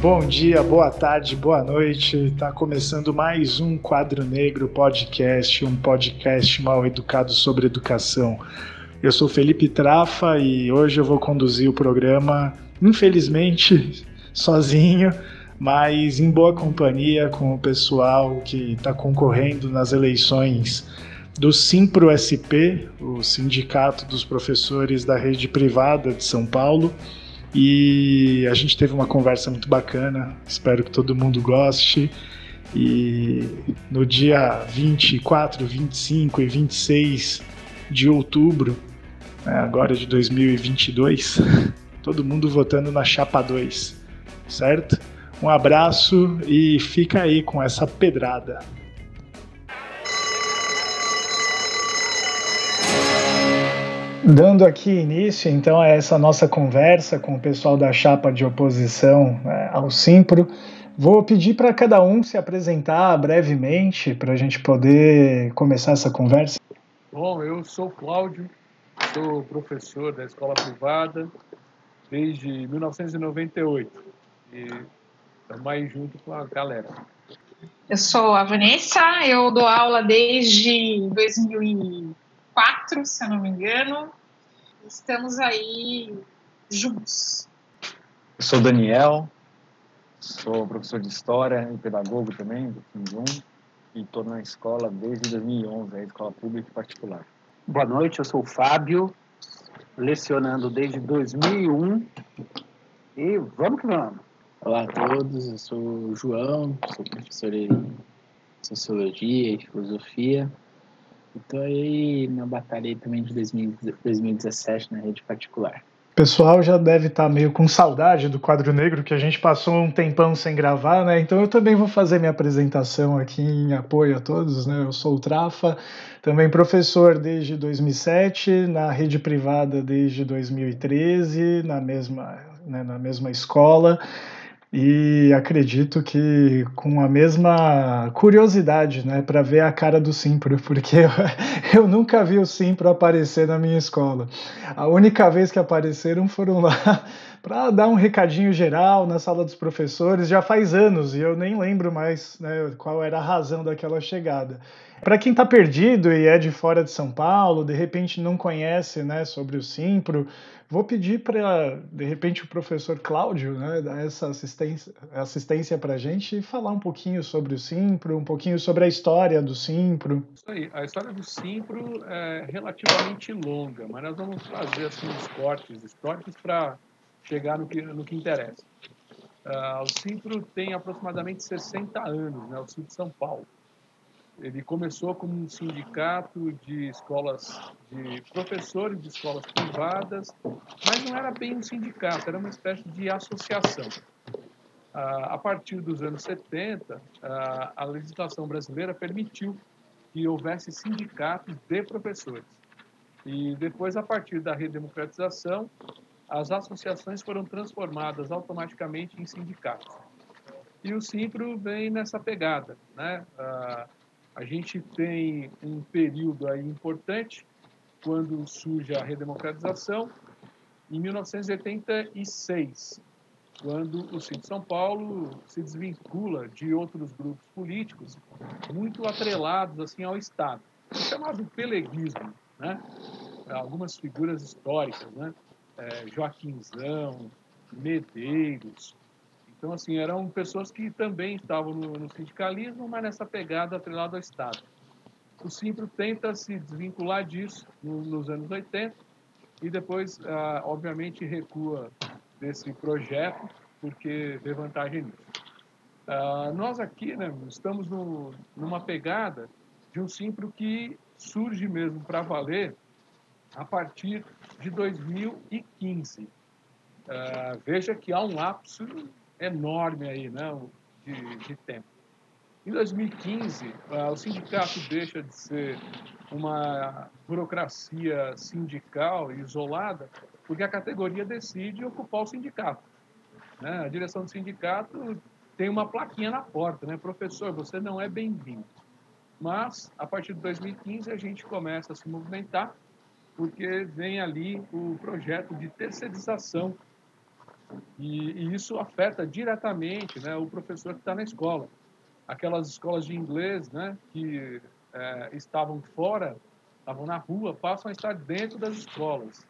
Bom dia, boa tarde, boa noite. Está começando mais um Quadro Negro Podcast, um podcast mal educado sobre educação. Eu sou Felipe Trafa e hoje eu vou conduzir o programa, infelizmente, sozinho, mas em boa companhia com o pessoal que está concorrendo nas eleições do Simpro SP, o Sindicato dos Professores da Rede Privada de São Paulo. E a gente teve uma conversa muito bacana, espero que todo mundo goste. E no dia 24, 25 e 26 de outubro, né, agora de 2022, todo mundo votando na chapa 2, certo? Um abraço e fica aí com essa pedrada. Dando aqui início, então, a essa nossa conversa com o pessoal da chapa de oposição né, ao Simpro, vou pedir para cada um se apresentar brevemente para a gente poder começar essa conversa. Bom, eu sou Cláudio, sou professor da escola privada desde 1998 e estamos aí junto com a galera. Eu sou a Vanessa, eu dou aula desde 2004, se eu não me engano, estamos aí juntos. Eu sou Daniel, sou professor de História e pedagogo também, do Fim 1, e estou na escola desde 2011, a escola pública e particular. Boa noite, eu sou o Fábio, lecionando desde 2001, e vamos que vamos. Olá a todos, eu sou o João, sou professor em Sociologia e Filosofia, Estou aí na batalha também de 2017 na rede particular. Pessoal já deve estar tá meio com saudade do quadro negro, que a gente passou um tempão sem gravar, né? Então eu também vou fazer minha apresentação aqui em apoio a todos, né? Eu sou o Trafa, também professor desde 2007, na rede privada desde 2013, na mesma, né, na mesma escola e acredito que com a mesma curiosidade, né, para ver a cara do Simpro, porque eu, eu, nunca vi o Simpro aparecer na minha escola. A única vez que apareceram foram lá para dar um recadinho geral na sala dos professores, já faz anos e eu nem lembro mais né, qual era a razão daquela chegada. Para quem está perdido e é de fora de São Paulo, de repente não conhece né, sobre o Simpro, Vou pedir para, de repente, o professor Cláudio né, dar essa assistência, assistência para a gente e falar um pouquinho sobre o Simpro, um pouquinho sobre a história do Simpro. Isso aí, a história do Simpro é relativamente longa, mas nós vamos fazer assim, uns cortes históricos para chegar no que, no que interessa. Uh, o Simpro tem aproximadamente 60 anos, né, o Simpro de São Paulo. Ele começou como um sindicato de escolas, de professores de escolas privadas, mas não era bem um sindicato, era uma espécie de associação. A partir dos anos 70, a legislação brasileira permitiu que houvesse sindicatos de professores. E depois, a partir da redemocratização, as associações foram transformadas automaticamente em sindicatos. E o Simpro vem nessa pegada, né? A gente tem um período aí importante quando surge a redemocratização, em 1986, quando o Cid São Paulo se desvincula de outros grupos políticos muito atrelados assim ao Estado, o chamado peleguismo, né? Algumas figuras históricas, né? É, Joaquimzão, Medeiros, então, assim, eram pessoas que também estavam no, no sindicalismo, mas nessa pegada atrelada ao Estado. O Simpro tenta se desvincular disso no, nos anos 80 e depois, ah, obviamente, recua desse projeto porque vê vantagem nisso. Ah, nós aqui né, estamos no, numa pegada de um Simpro que surge mesmo para valer a partir de 2015. Ah, veja que há um lapso enorme aí, né, de, de tempo. Em 2015, o sindicato deixa de ser uma burocracia sindical isolada, porque a categoria decide ocupar o sindicato. Né? A direção do sindicato tem uma plaquinha na porta, né? Professor, você não é bem-vindo. Mas, a partir de 2015, a gente começa a se movimentar, porque vem ali o projeto de terceirização E, e isso afeta diretamente né, o professor que está na escola. Aquelas escolas de inglês né, que é, estavam fora, estavam na rua, passam a estar dentro das escolas,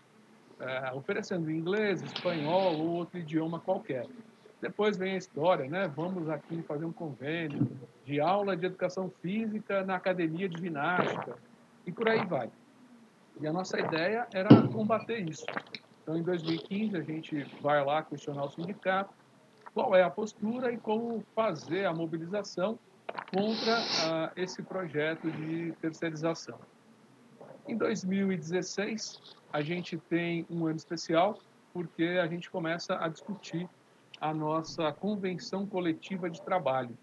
é, oferecendo inglês, espanhol ou outro idioma qualquer. Depois vem a história, né? Vamos aqui fazer um convênio de aula de educação física na academia de ginástica e por aí vai. E a nossa ideia era combater isso. Então, em 2015, a gente vai lá questionar o sindicato qual é a postura e como fazer a mobilização contra uh, esse projeto de terceirização. Em 2016, a gente tem um ano especial porque a gente começa a discutir a nossa convenção coletiva de trabalho.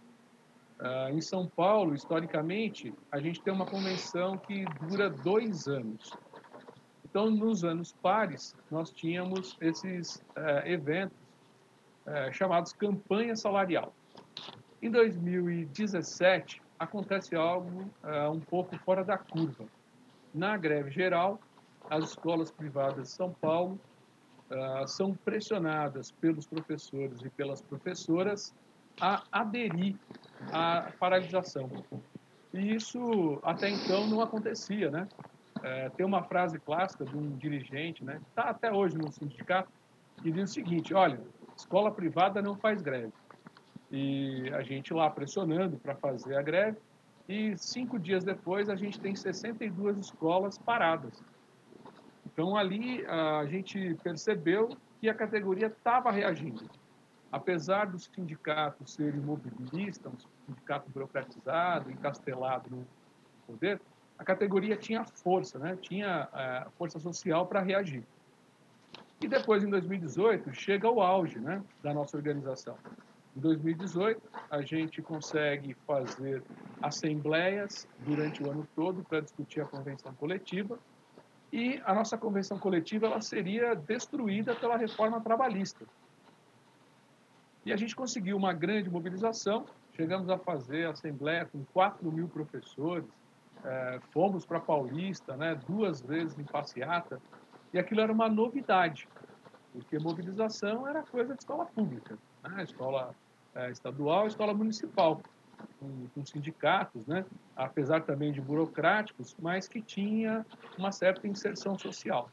Uh, em São Paulo, historicamente, a gente tem uma convenção que dura dois anos. Então, nos anos pares, nós tínhamos esses uh, eventos uh, chamados campanha salarial. Em 2017, acontece algo um pouco fora da curva. Na greve geral, as escolas privadas de São Paulo uh, são pressionadas pelos professores e pelas professoras a aderir à paralisação. E isso até então não acontecia, né? É, tem uma frase clássica de um dirigente, né? Está até hoje no sindicato, que diz o seguinte: olha, escola privada não faz greve. E a gente lá pressionando para fazer a greve, e cinco dias depois a gente tem 62 escolas paradas. Então, ali a gente percebeu que a categoria estava reagindo. Apesar dos sindicatos serem mobilistas, um sindicato burocratizado, encastelado no poder, a categoria tinha força, né? tinha é, força social para reagir. E depois, em 2018, chega o auge né, da nossa organização. Em 2018, a gente consegue fazer assembleias durante o ano todo para discutir a convenção coletiva e a nossa convenção coletiva ela seria destruída pela reforma trabalhista. E a gente conseguiu uma grande mobilização, chegamos a fazer assembleia com 4 mil professores, é, fomos para Paulista né, duas vezes em passeata, e aquilo era uma novidade, porque mobilização era coisa de escola pública, né, escola é, estadual, escola municipal com, com, sindicatos, né? apesar também de burocráticos, mas que tinha uma certa inserção social.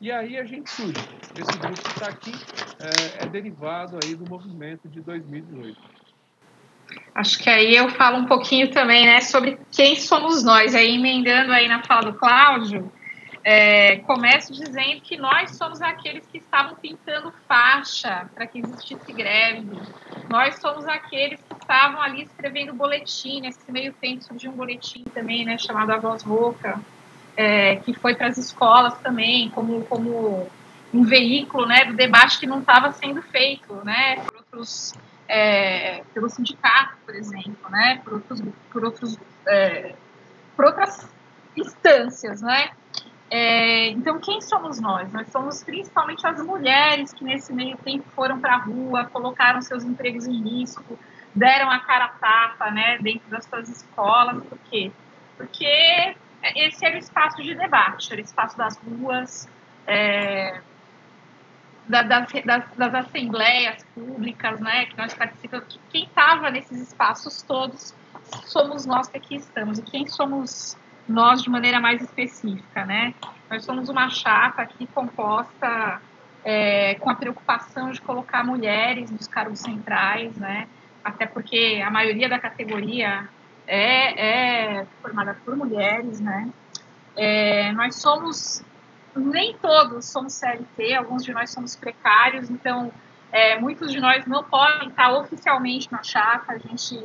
E aí a gente surge. Esse grupo que está aqui é, é derivado aí do movimento de 2018. Acho que aí eu falo um pouquinho também, né, sobre quem somos nós. Aí emendando aí na fala do Cláudio, é, começo dizendo que nós somos aqueles que estavam pintando faixa para que existisse greve. Nós somos aqueles que estavam ali escrevendo boletim. Nesse meio tempo surgiu um boletim também, né, chamado A Voz Rouca, é, que foi para as escolas também, como, como um veículo né, do debate que não estava sendo feito né, por outros, é, pelo sindicato, por exemplo, né, por, outros, por, outros, é, por outras instâncias, né? É, então, quem somos nós? Nós somos principalmente as mulheres que, nesse meio tempo, foram para a rua, colocaram seus empregos em risco, deram a cara a tapa né, dentro das suas escolas. Por quê? Porque esse era o espaço de debate, era o espaço das ruas, é, das, das, das, assembleias públicas né, que nós participamos. Quem estava nesses espaços todos somos nós que aqui estamos. E quem somos nós de maneira mais específica, né? Nós somos uma chapa aqui composta é, com a preocupação de colocar mulheres nos cargos centrais, né? Até porque a maioria da categoria é, é formada por mulheres, né? É, nós somos, nem todos somos CLT, alguns de nós somos precários, então é, muitos de nós não podem estar oficialmente na chapa, a gente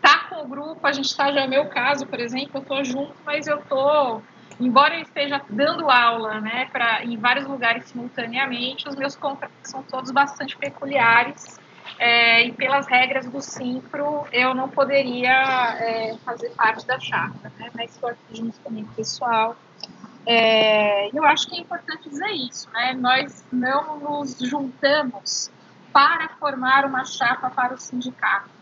tá com o grupo, a gente está, já é meu caso, por exemplo, eu estou junto, mas eu estou, embora eu esteja dando aula, né, para em vários lugares simultaneamente, os meus contratos são todos bastante peculiares, é, e pelas regras do Simpro, eu não poderia é, fazer parte da chapa, né, mas estou aqui junto comigo, pessoal. É, eu acho que é importante dizer isso, né, nós não nos juntamos para formar uma chapa para o sindicato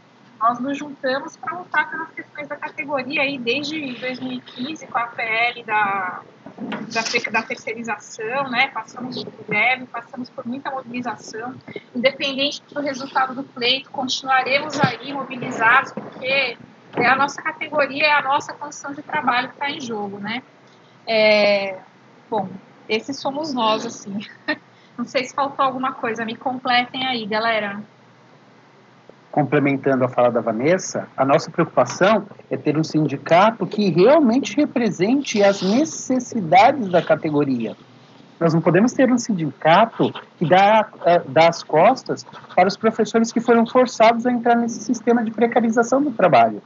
nós nos juntamos para lutar pelas questões da categoria aí desde 2015 com a PL da da, da terceirização, né? Passamos por greve, passamos por muita mobilização. Independente do resultado do pleito, continuaremos aí mobilizados, porque é a nossa categoria, é a nossa condição de trabalho que está em jogo, né? É, bom, esses somos nós, assim. Não sei se faltou alguma coisa, me completem aí, galera complementando a fala da Vanessa, a nossa preocupação é ter um sindicato que realmente represente as necessidades da categoria. Nós não podemos ter um sindicato que dá, eh, dá as costas para os professores que foram forçados a entrar nesse sistema de precarização do trabalho.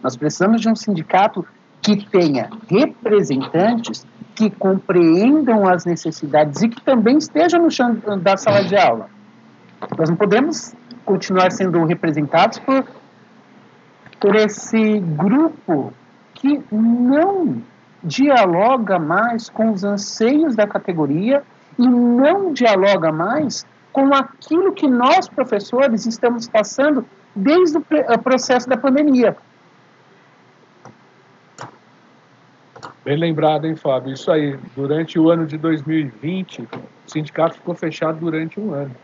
Nós precisamos de um sindicato que tenha representantes que compreendam as necessidades e que também estejam no chão da sala de aula. Nós não podemos continuar sendo representados por, por esse grupo que não dialoga mais com os anseios da categoria e não dialoga mais com aquilo que nós, professores, estamos passando desde o processo da pandemia. Bem lembrado, hein, Fábio? Isso aí. Durante o ano de 2020, o sindicato ficou fechado durante um ano.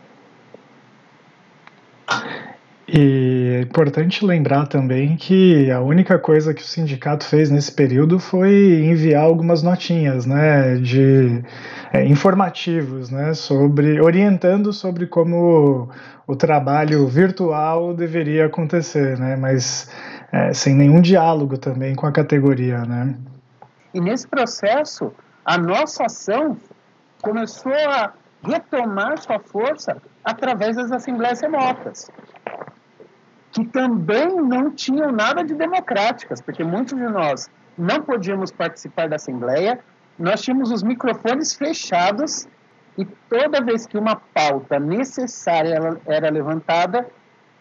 E é importante lembrar também que a única coisa que o sindicato fez nesse período foi enviar algumas notinhas, né, de é, informativos, né, sobre orientando sobre como o trabalho virtual deveria acontecer, né, mas é, sem nenhum diálogo também com a categoria, né. E nesse processo, a nossa ação começou a retomar sua força através das assembleias remotas, que também não tinham nada de democráticas, porque muitos de nós não podíamos participar da assembleia, nós tínhamos os microfones fechados e toda vez que uma pauta necessária era levantada,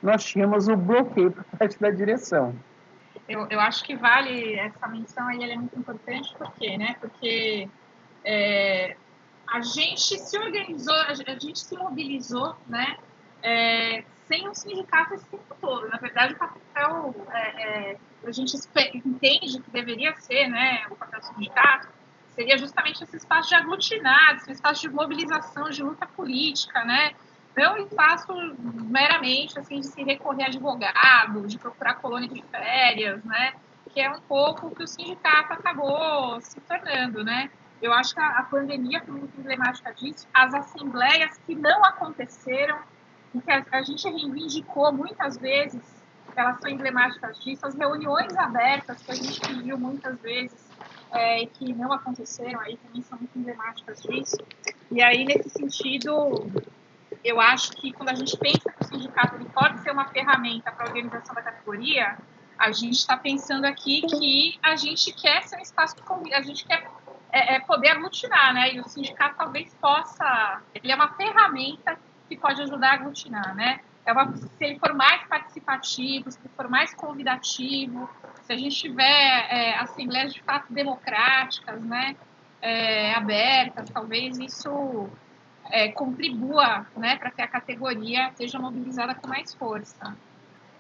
nós tínhamos o bloqueio por parte da direção. Eu, eu acho que vale essa menção aí, ela é muito importante, por quê? Né? Porque é, a gente se organizou, a gente se mobilizou, né? É, sem um sindicato esse tempo todo. Na verdade, o papel, é, é, a gente entende que deveria ser, né, o papel do sindicato, seria justamente esse espaço de aglutinar, esse espaço de mobilização, de luta política, né? Não espaço meramente assim de se recorrer a advogado, de procurar colônia de férias, né? Que é um pouco o que o sindicato acabou se tornando, né? Eu acho que a, pandemia foi muito emblemática disso. As assembleias que não aconteceram, que a, a gente reivindicou muitas vezes, elas são emblemáticas disso. As reuniões abertas que a gente pediu muitas vezes é, que não aconteceram, aí também são muito emblemáticas disso. E aí, nesse sentido, eu acho que quando a gente pensa que o sindicato pode ser uma ferramenta para a organização da categoria, a gente está pensando aqui que a gente quer ser um espaço, a gente quer é, é poder aglutinar, né? E o sindicato talvez possa, ele é uma ferramenta que pode ajudar a aglutinar, né? É uma, se ele for mais participativo, se ele for mais convidativo, se a gente tiver é, assembleias de fato democráticas, né? É, abertas, talvez isso é, contribua, né, para que a categoria seja mobilizada com mais força.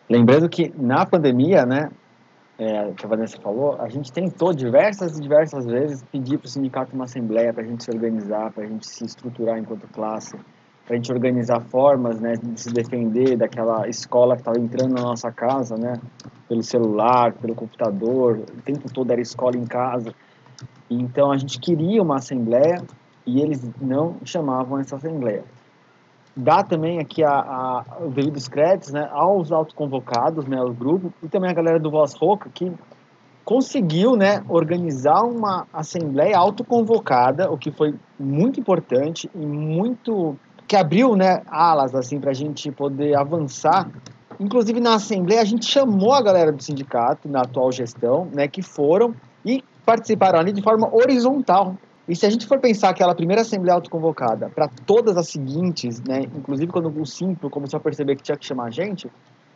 Lembrando que na pandemia, né, é, que a Vanessa falou, a gente tentou diversas e diversas vezes pedir para o sindicato uma assembleia para a gente se organizar, para a gente se estruturar enquanto classe, para a gente organizar formas né, de se defender daquela escola que estava entrando na nossa casa, né, pelo celular, pelo computador, o tempo todo era escola em casa. Então a gente queria uma assembleia e eles não chamavam essa assembleia dá também aqui a, a, o devidos créditos né, aos autoconvocados, né, ao grupo, e também a galera do Voz Roca, que conseguiu né, organizar uma assembleia autoconvocada, o que foi muito importante e muito que abriu né, alas assim para a gente poder avançar. Inclusive na assembleia a gente chamou a galera do sindicato na atual gestão, né, que foram e participaram ali de forma horizontal, e se a gente for pensar aquela primeira assembleia autoconvocada para todas as seguintes, né, inclusive quando o Simplo começou a perceber que tinha que chamar a gente,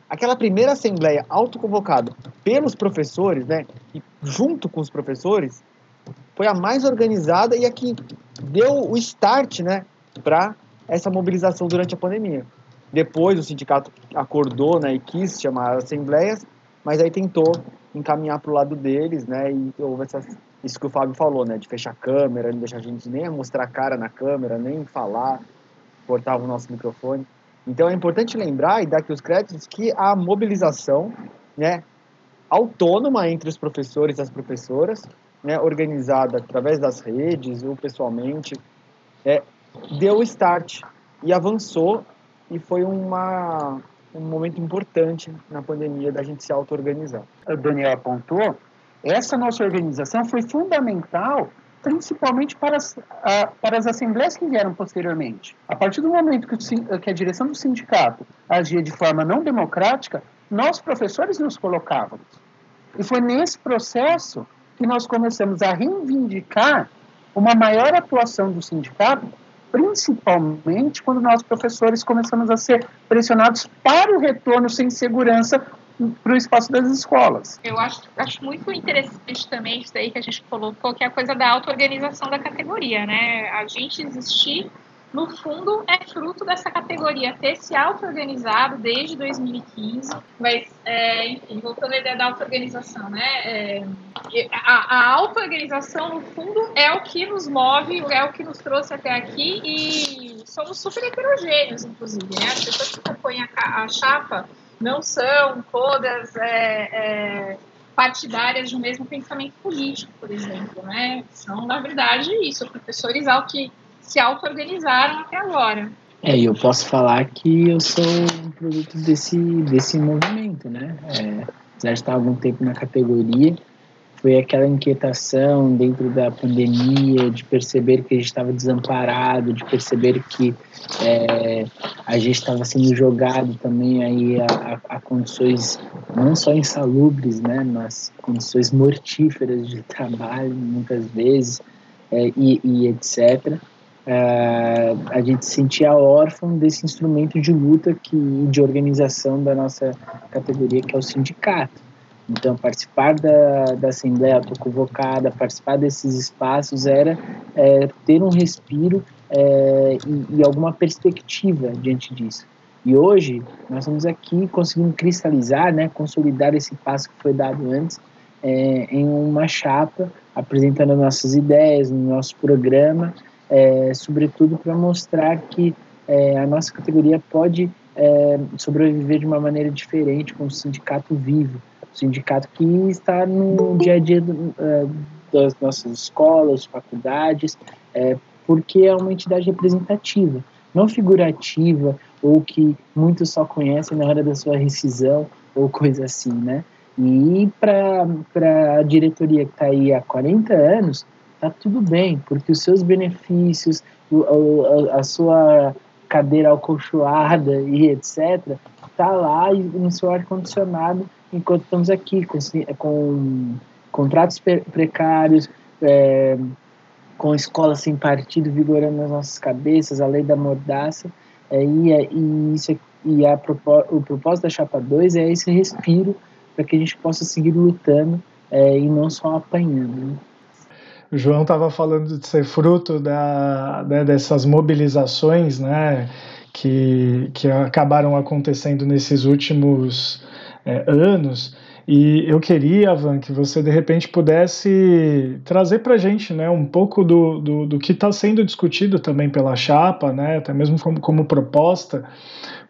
aquela primeira assembleia autoconvocada pelos professores, né, e junto com os professores, foi a mais organizada e a que deu o start, né, para essa mobilização durante a pandemia. Depois o sindicato acordou, né, e quis chamar as assembleias, mas aí tentou encaminhar para o lado deles, né, e houve essa isso que o Fábio falou, né? De fechar a câmera, não deixar a gente nem mostrar a cara na câmera, nem falar, cortava o nosso microfone. Então é importante lembrar e dar aqui os créditos que a mobilização, né, autônoma entre os professores e as professoras, né, organizada através das redes ou pessoalmente, é, deu start e avançou e foi uma, um momento importante na pandemia da gente se auto-organizar. O Daniel apontou, essa nossa organização foi fundamental principalmente para as, para as assembleias que vieram posteriormente. A partir do momento que, que a direção do sindicato agia de forma não democrática, nós, professores, nos colocávamos. E foi nesse processo que nós começamos a reivindicar uma maior atuação do sindicato, principalmente quando nós, professores, começamos a ser pressionados para o retorno sem segurança para o espaço das escolas. Eu acho, acho muito interessante também isso aí que a gente colocou, que é a coisa da auto-organização da categoria, né? A gente existir no fundo, é fruto dessa categoria ter se auto-organizado desde 2015. Mas, é, enfim, voltando à ideia da auto-organização, né? É, a, a auto-organização, no fundo, é o que nos move, é o que nos trouxe até aqui e somos super heterogêneos, inclusive, né? As pessoas que compõem a, a chapa não são todas é, é, partidárias de um mesmo pensamento político, por exemplo, né? São, na verdade, isso, professores ao que se auto-organizaram até agora. É, e eu posso falar que eu sou um produto desse, desse movimento, né? É, apesar de estar algum tempo na categoria, foi aquela inquietação dentro da pandemia, de perceber que a gente estava desamparado, de perceber que é, a gente estava sendo jogado também aí a, a, a, condições não só insalubres, né, mas condições mortíferas de trabalho, muitas vezes, é, e, e etc. É, a gente se sentia órfão desse instrumento de luta que, de organização da nossa categoria, que é o sindicato. Então, participar da, da Assembleia autoconvocada, participar desses espaços era é, ter um respiro é, e, e, alguma perspectiva diante disso. E hoje, nós estamos aqui conseguindo cristalizar, né, consolidar esse passo que foi dado antes é, em uma chapa, apresentando nossas ideias, no nosso programa, é, sobretudo para mostrar que é, a nossa categoria pode é, sobreviver de uma maneira diferente com o sindicato vivo, sindicato que está no dia a dia do, é, das nossas escolas, faculdades, é, porque é uma entidade representativa, não figurativa ou que muitos só conhecem na hora da sua rescisão ou coisa assim, né? E para a diretoria que está aí há 40 anos, tá tudo bem, porque os seus benefícios, a, a sua cadeira acolchoada e etc., tá lá no seu ar-condicionado enquanto estamos aqui com, com contratos precários, é, com escola sem partido vigorando nas nossas cabeças, a lei da mordaça, é, e, é, e, isso, e a, o propósito da Chapa 2 é esse respiro para que a gente possa seguir lutando é, e não só apanhando. Né? João estava falando de ser fruto da, né, dessas mobilizações né, que, que acabaram acontecendo nesses últimos é, anos. E eu queria, Van, que você de repente pudesse trazer para a gente né, um pouco do, do, do que está sendo discutido também pela chapa, né, até mesmo como, como proposta,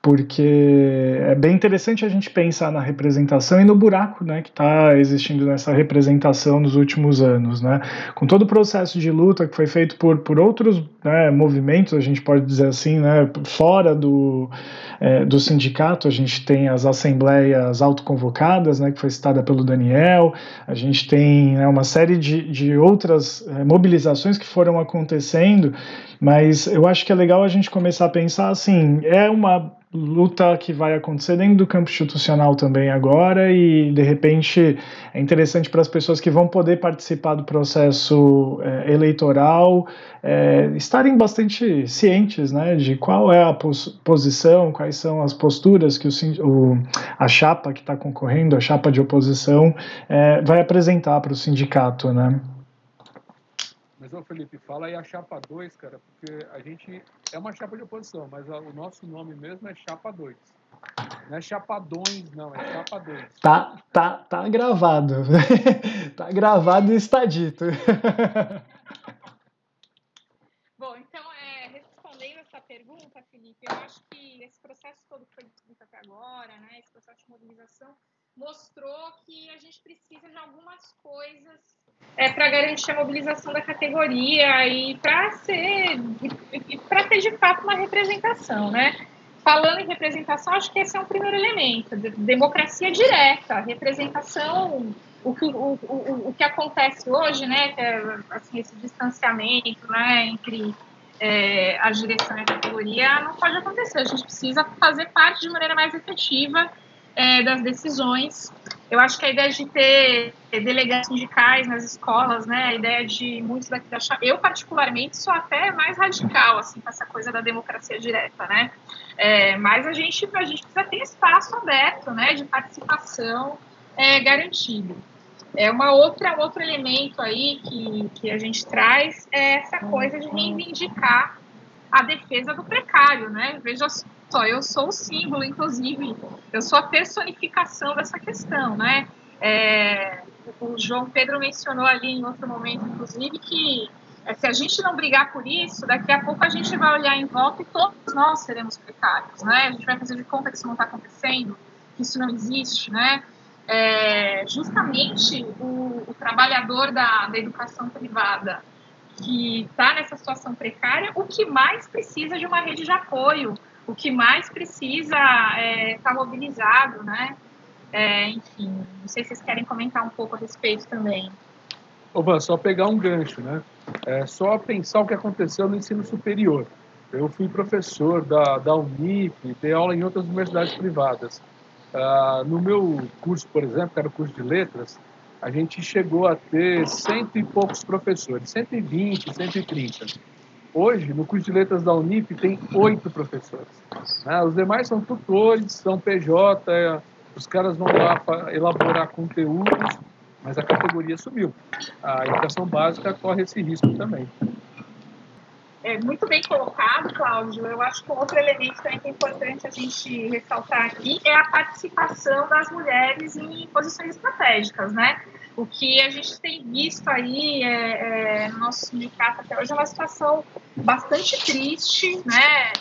porque é bem interessante a gente pensar na representação e no buraco né, que está existindo nessa representação nos últimos anos. Né? Com todo o processo de luta que foi feito por, por outros né, movimentos, a gente pode dizer assim, né, fora do, é, do sindicato, a gente tem as assembleias autoconvocadas, né, que foi citada pelo Daniel, a gente tem né, uma série de, de outras é, mobilizações que foram acontecendo, mas eu acho que é legal a gente começar a pensar assim, é uma luta que vai acontecer dentro do campo institucional também agora e de repente é interessante para as pessoas que vão poder participar do processo é, eleitoral é, estarem bastante cientes né, de qual é a pos posição, quais são as posturas que o, o a chapa que está concorrendo, a chapa de oposição, é, vai apresentar para o sindicato, né? Mas, ô Felipe, fala aí a chapa 2, cara, porque a gente é uma chapa de oposição, mas o nosso nome mesmo é chapa 2. Não é chapadões, não, é chapa 2. Tá, tá, tá gravado. Tá gravado e está dito. Bom, então, é, respondendo essa pergunta, Felipe, eu acho que esse processo todo que foi descrito até agora, né, esse processo de mobilização, mostrou que a gente precisa de algumas coisas é, para garantir a mobilização da categoria e para ser para ter de fato uma representação, né? Falando em representação, acho que esse é um primeiro elemento, democracia direta, representação, o que, o, o, o que acontece hoje, né, que é assim, esse distanciamento né, entre é, a direção e a categoria, não pode acontecer. A gente precisa fazer parte de maneira mais efetiva é, das decisões. Eu acho que a ideia de ter delegados sindicais nas escolas, né, a ideia de muitos daqui da chave, eu particularmente sou até mais radical, assim, com essa coisa da democracia direta, né, é, mas a gente, a gente precisa ter espaço aberto, né, de participação é, garantido. É uma outra, outro elemento aí que, que a gente traz é essa coisa de reivindicar a defesa do precário, né, veja só, eu sou o símbolo, inclusive, eu sou a personificação dessa questão, né? É, o João Pedro mencionou ali em outro momento, inclusive, que é, se a gente não brigar por isso, daqui a pouco a gente vai olhar em volta e todos nós seremos precários, né? A gente vai fazer de conta que isso não está acontecendo, que isso não existe, né? É, justamente o, o trabalhador da, da educação privada que está nessa situação precária, o que mais precisa de uma rede de apoio, o que mais precisa estar é, tá mobilizado, né? É, enfim, não sei se vocês querem comentar um pouco a respeito também. Van, só pegar um gancho, né? É só pensar o que aconteceu no ensino superior. Eu fui professor da, da Unip, dei aula em outras universidades privadas. Ah, no meu curso, por exemplo, que era o curso de letras, a gente chegou a ter cento e poucos professores, 120, 130. Hoje, no curso de letras da Unip, tem oito professores. Né? Os demais são tutores, são PJ, os caras vão lá elaborar conteúdos, mas a categoria subiu. A educação básica corre esse risco também. É muito bem colocado, Cláudio. Eu acho que um outro elemento também que é importante a gente ressaltar aqui é a participação das mulheres em posições estratégicas, né? O que a gente tem visto aí é, é, no nosso sindicato até hoje é uma situação bastante triste, né?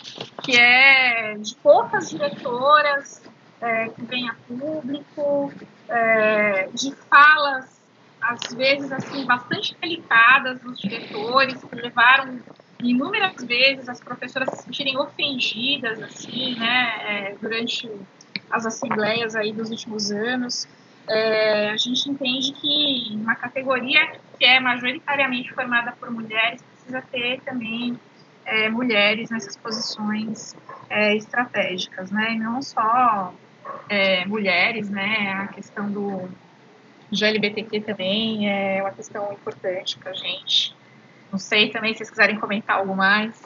Que é de poucas diretoras é, que vêm a público, é, de falas às vezes assim bastante delicadas dos diretores que levaram inúmeras vezes as professoras se sentirem ofendidas assim, né? É, durante as assembleias aí dos últimos anos é, a gente entende que uma categoria que é majoritariamente formada por mulheres precisa ter também é, mulheres nessas posições é, estratégicas, né? E não só é, mulheres, né? A questão do GLBTQ também é uma questão importante para a gente. Não sei também se vocês quiserem comentar algo mais.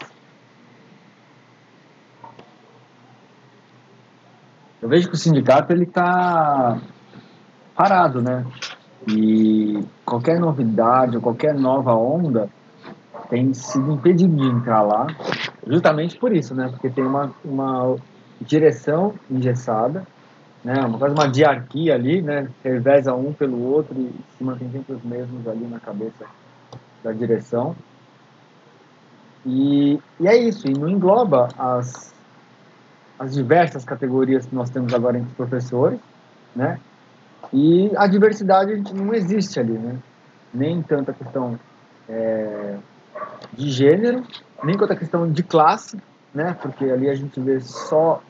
Eu vejo que o sindicato ele está parado, né? E qualquer novidade ou qualquer nova onda tem sido impedido de entrar lá, justamente por isso, né? Porque tem uma, uma direção engessada, né? Uma, quase uma diarquia ali, né? Reveza um pelo outro e se mantém sempre os mesmos ali na cabeça da direção. E, e é isso, e não engloba as, as diversas categorias que nós temos agora entre professores, né? E a diversidade não existe ali, né? Nem tanto a questão é, de gênero, nem quanto a questão de classe, né? Porque ali a gente vê só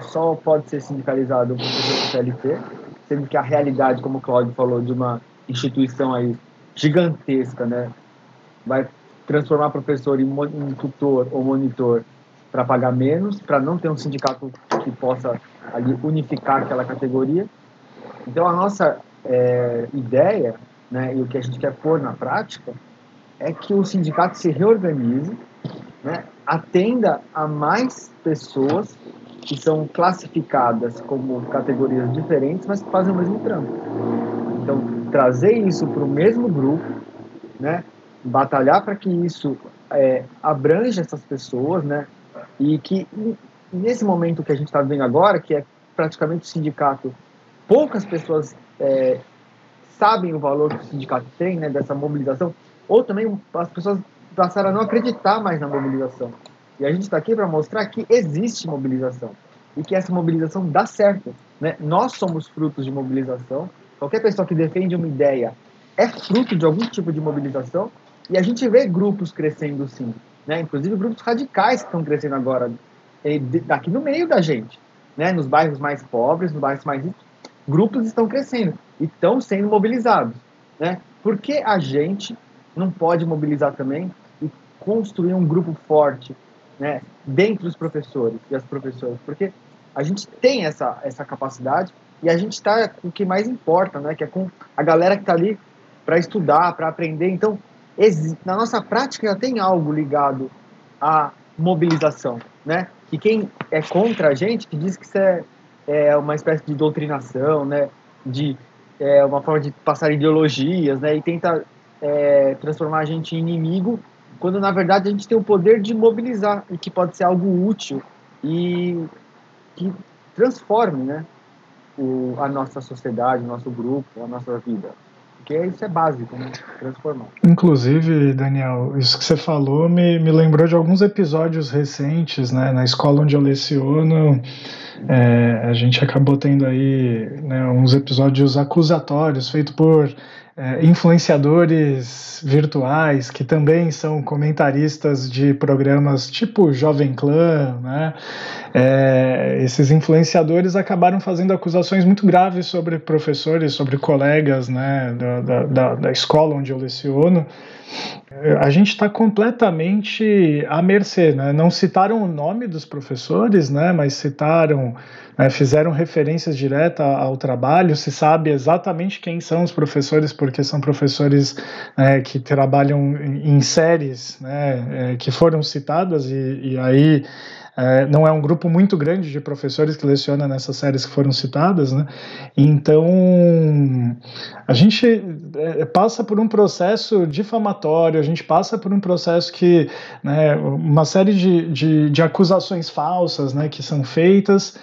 só pode ser sindicalizado o professor do CLT, sendo que a realidade, como o Claudio falou, de uma instituição aí gigantesca, né? Vai transformar professor em, em tutor ou monitor para pagar menos, para não ter um sindicato que possa ali unificar aquela categoria. Então, a nossa é, ideia, né, e o que a gente quer pôr na prática, é que o sindicato se reorganize, né, atenda a mais pessoas que são classificadas como categorias diferentes, mas que fazem o mesmo trampo. Então, trazer isso para o mesmo grupo, né, batalhar para que isso é, abranja essas pessoas, né, e que nesse momento que a gente está vendo agora, que é praticamente o sindicato poucas pessoas é, sabem o valor que o sindicato tem, né, dessa mobilização, ou também as pessoas passaram a não acreditar mais na mobilização. E a gente está aqui para mostrar que existe mobilização e que essa mobilização dá certo. Né? Nós somos frutos de mobilização. Qualquer pessoa que defende uma ideia é fruto de algum tipo de mobilização e a gente vê grupos crescendo sim, né? Inclusive grupos radicais que estão crescendo agora aqui no meio da gente, né? Nos bairros mais pobres, nos bairros mais grupos estão crescendo e estão sendo mobilizados, né? Por que a gente não pode mobilizar também e construir um grupo forte, né? Dentro dos professores e as professoras, porque a gente tem essa essa capacidade e a gente está com o que mais importa, né? Que é com a galera que está ali para estudar, para aprender. Então, na nossa prática já tem algo ligado à mobilização, né? E quem é contra a gente, que diz que isso é, é uma espécie de doutrinação, né? De é, uma forma de passar ideologias, né? E tenta é, transformar a gente em inimigo, quando na verdade a gente tem o poder de mobilizar e que pode ser algo útil e que transforme, né? O, a nossa sociedade, o nosso grupo, a nossa vida porque isso é básico, né? Transformar. Inclusive, Daniel, isso que você falou me, me lembrou de alguns episódios recentes, né? Na escola onde eu leciono, é, a gente acabou tendo aí né, uns episódios acusatórios feitos por é, influenciadores virtuais que também são comentaristas de programas tipo Jovem Clã, né? É, esses influenciadores acabaram fazendo acusações muito graves sobre professores, sobre colegas, né, da, da, da escola onde eu leciono. A gente está completamente à mercê, né? Não citaram o nome dos professores, né? Mas citaram né, fizeram referências diretas ao trabalho, se sabe exatamente quem são os professores, porque são professores é, que trabalham em, em séries né, é, que foram citadas, e, e aí é, não é um grupo muito grande de professores que leciona nessas séries que foram citadas, né? Então a gente é, passa por um processo difamatório, a gente passa por um processo que, né, uma série de, de, de acusações falsas, né, que são feitas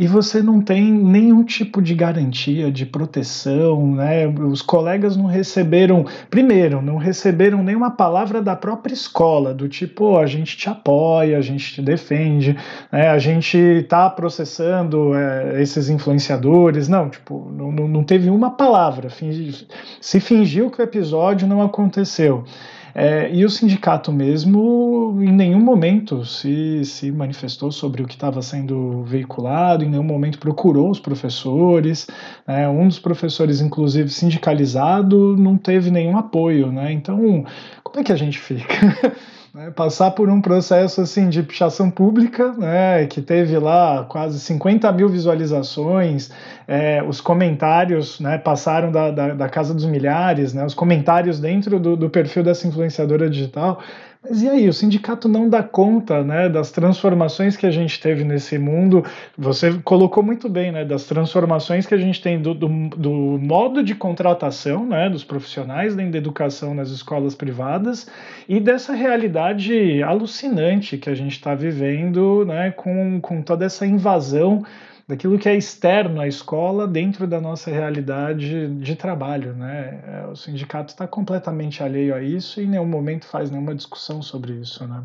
e você não tem nenhum tipo de garantia de proteção, né? Os colegas não receberam, primeiro, não receberam nenhuma palavra da própria escola, do tipo, oh, a gente te apoia, a gente te defende, né? a gente está processando é, esses influenciadores. Não, tipo, não, não teve uma palavra. Fingi, se fingiu que o episódio não aconteceu. É, e o sindicato mesmo, em nenhum momento, se, se manifestou sobre o que estava sendo veiculado, em nenhum momento procurou os professores. Né, um dos professores, inclusive sindicalizado, não teve nenhum apoio. Né, então, como é que a gente fica? Né, passar por um processo assim de pichação pública, né, que teve lá quase 50 mil visualizações, é, os comentários né, passaram da, da, da, casa dos milhares, né, os comentários dentro do, do perfil dessa influenciadora digital mas e aí, o sindicato não dá conta né, das transformações que a gente teve nesse mundo. Você colocou muito bem, né, das transformações que a gente tem do, do, do modo de contratação né, dos profissionais da educação nas escolas privadas e dessa realidade alucinante que a gente está vivendo né, com, com toda essa invasão daquilo que é externo à escola dentro da nossa realidade de trabalho. Né? É, o sindicato está completamente alheio a isso e em nenhum momento faz nenhuma discussão sobre isso. Né?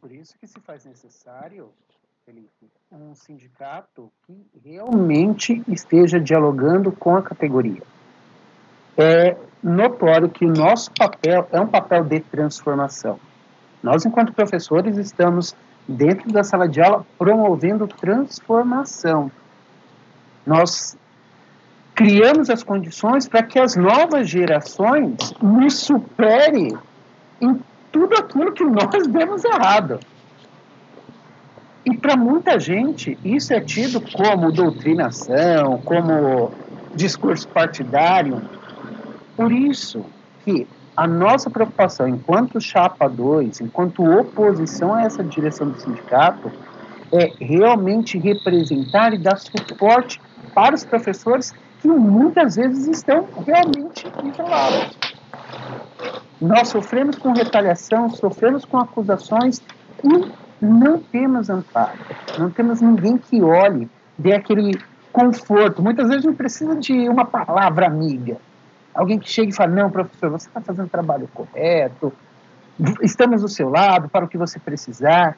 Por isso que se faz necessário, Felipe, um sindicato que realmente esteja dialogando com a categoria. É notório que o nosso papel é um papel de transformação. Nós, enquanto professores, estamos dentro da sala de aula, promovendo transformação. Nós criamos as condições para que as novas gerações nos superem em tudo aquilo que nós demos errado. E para muita gente, isso é tido como doutrinação, como discurso partidário. Por isso que a nossa preocupação, enquanto chapa 2, enquanto oposição a essa direção do sindicato, é realmente representar e dar suporte para os professores que muitas vezes estão realmente isolados. Nós sofremos com retaliação, sofremos com acusações e não temos amparo, não temos ninguém que olhe, dê aquele conforto. Muitas vezes gente precisa de uma palavra amiga. Alguém que chegue e fale, não, professor, você está fazendo o trabalho correto, estamos do seu lado para o que você precisar.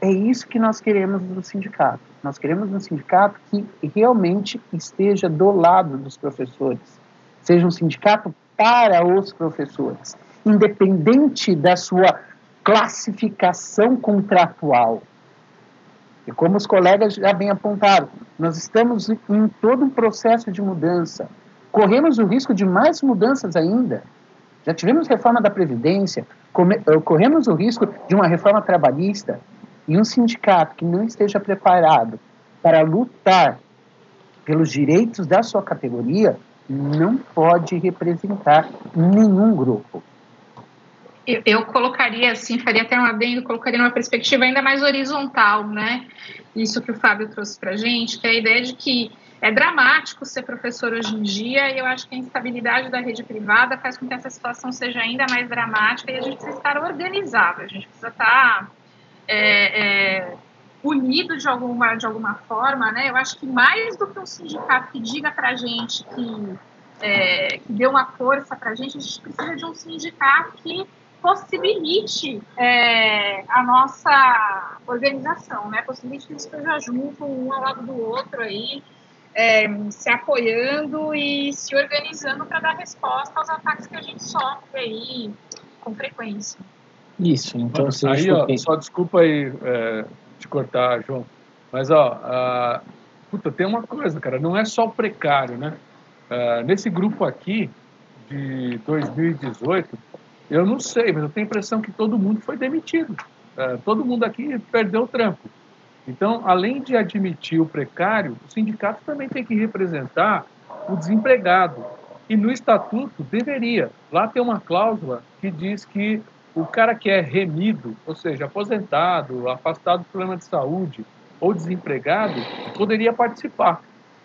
É isso que nós queremos no sindicato. Nós queremos um sindicato que realmente esteja do lado dos professores. Seja um sindicato para os professores, independente da sua classificação contratual. E como os colegas já bem apontaram, nós estamos em todo um processo de mudança. Corremos o risco de mais mudanças ainda. Já tivemos reforma da Previdência, eh, corremos o risco de uma reforma trabalhista e um sindicato que não esteja preparado para lutar pelos direitos da sua categoria não pode representar nenhum grupo. Eu, eu, colocaria assim, faria até um adendo, colocaria numa perspectiva ainda mais horizontal, né? Isso que o Fábio trouxe para gente, que é a ideia de que é dramático ser professor hoje em dia e eu acho que a instabilidade da rede privada faz com que essa situação seja ainda mais dramática e a gente precisa estar organizado, a gente precisa estar é, é, unido de alguma, de alguma forma, né? Eu acho que mais do que um sindicato que diga para a gente que, é, que dê uma força para a gente, a gente precisa de um sindicato que possibilite é, a nossa organização, né? Possibilite que esteja junto, um ao lado do outro aí, é, se apoiando e se organizando para dar resposta aos ataques que a gente sofre aí com frequência. Isso, então se aí, ó, só desculpa aí é, te cortar, João, mas ó, a, puta, tem uma coisa, cara, não é só o precário, né? Uh, nesse grupo aqui de 2018 eu não sei, mas eu tenho a impressão que todo mundo foi demitido. É, todo mundo aqui perdeu o trampo. Então, além de admitir o precário, o sindicato também tem que representar o desempregado. E no estatuto deveria. Lá tem uma cláusula que diz que o cara que é remido, ou seja, aposentado, afastado do problema de saúde ou desempregado, poderia participar.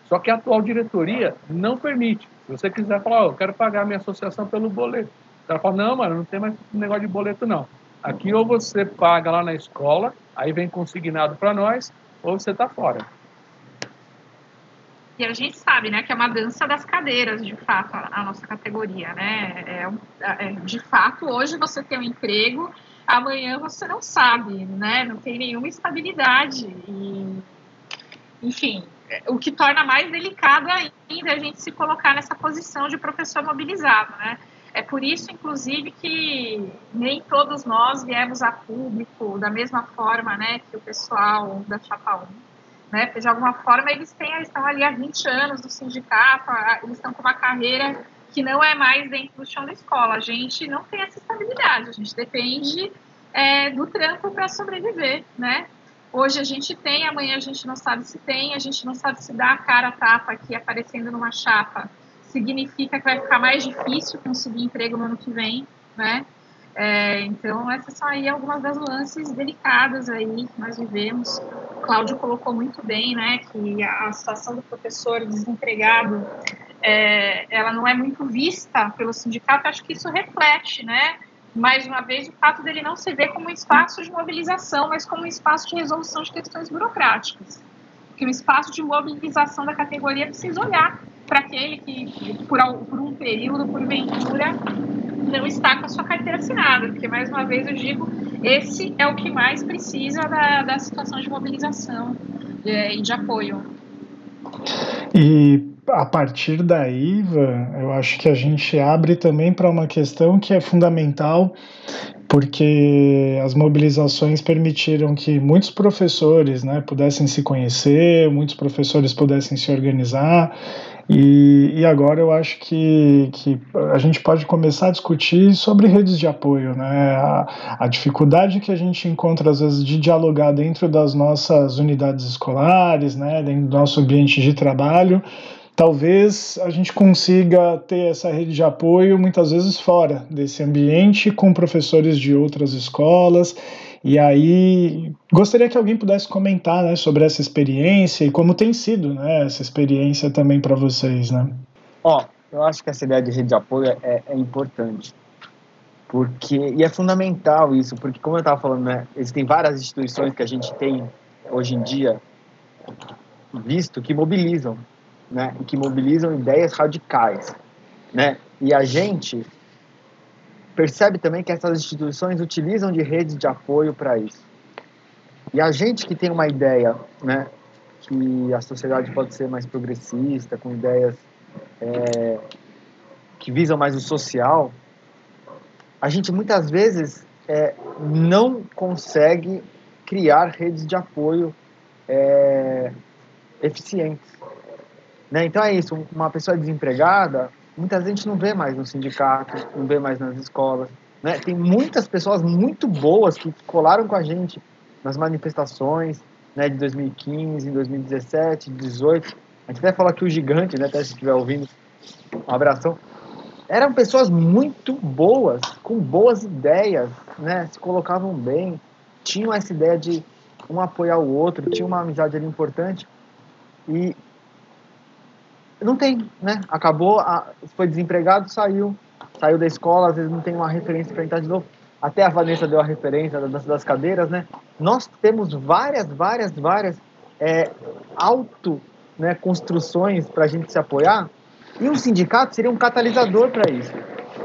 Só que a atual diretoria não permite. Se você quiser falar, oh, eu quero pagar minha associação pelo boleto, cara fala, não, mano, não tem mais negócio de boleto, não. Aqui ou você paga lá na escola, aí vem consignado para nós, ou você está fora. E a gente sabe, né, que é uma dança das cadeiras, de fato, a, a nossa categoria, né? É, é, de fato, hoje você tem um emprego, amanhã você não sabe, né? Não tem nenhuma estabilidade. E, enfim, o que torna mais delicado ainda a gente se colocar nessa posição de professor mobilizado, né? É por isso, inclusive, que nem todos nós viemos a público da mesma forma né, que o pessoal da Chapa 1. Né? Porque, de alguma forma, eles têm, estão ali há 20 anos no sindicato, eles estão com uma carreira que não é mais dentro do chão da escola. A gente não tem essa estabilidade, a gente depende é, do trampo para sobreviver, né? Hoje a gente tem, amanhã a gente não sabe se tem, a gente não sabe se dá a cara a tapa aqui aparecendo numa chapa significa que vai ficar mais difícil conseguir emprego no ano que vem, né? É, então, essas são aí algumas das lances delicadas aí que nós vivemos. O Cláudio colocou muito bem, né, que a, situação do professor desempregado, é, ela não é muito vista pelo sindicato. Acho que isso reflete, né, mais uma vez, o fato dele não se ver como um espaço de mobilização, mas como um espaço de resolução de questões burocráticas. Porque o espaço de mobilização da categoria precisa olhar para aquele que, por, por um período, porventura, não está com a sua carteira assinada, porque, mais uma vez, eu digo, esse é o que mais precisa da, da situação de mobilização é, e de apoio. E a partir daí, Ivan, eu acho que a gente abre também para uma questão que é fundamental, porque as mobilizações permitiram que muitos professores né, pudessem se conhecer, muitos professores pudessem se organizar, e, e, agora eu acho que, que a gente pode começar a discutir sobre redes de apoio, né? A, a, dificuldade que a gente encontra, às vezes, de dialogar dentro das nossas unidades escolares, né? dentro do nosso ambiente de trabalho. Talvez a gente consiga ter essa rede de apoio muitas vezes fora desse ambiente, com professores de outras escolas e aí, gostaria que alguém pudesse comentar né, sobre essa experiência e como tem sido né, essa experiência também para vocês, né? Ó, eu acho que essa ideia de rede de apoio é, é importante. Porque, e é fundamental isso, porque como eu estava falando, né, existem várias instituições que a gente tem hoje em dia visto que mobilizam, né? Que mobilizam ideias radicais, né? E a gente percebe também que essas instituições utilizam de redes de apoio para isso. E a gente que tem uma ideia, né, que a sociedade pode ser mais progressista, com ideias é, que visam mais o social, a gente muitas vezes é, não consegue criar redes de apoio é, eficientes. Né? Então é isso, uma pessoa desempregada, muitas gente não vê mais no sindicato, não vê mais nas escolas. Né? Tem muitas pessoas muito boas que colaram com a gente nas manifestações né, de 2015, 2017, 2018. A gente até falou aqui o gigante, né, até se estiver ouvindo, um abração. Eram pessoas muito boas, com boas ideias, né, se colocavam bem, tinham essa ideia de um apoiar o outro, tinha uma amizade ali importante. E não tem, né? Acabou, a, foi desempregado, saiu, saiu da escola, às vezes não tem uma referência para entrar de novo. Até a Vanessa deu a referência das, cadeiras, né? Nós temos várias, várias, várias é, auto né, construções para a gente se apoiar e um sindicato seria um catalisador para isso,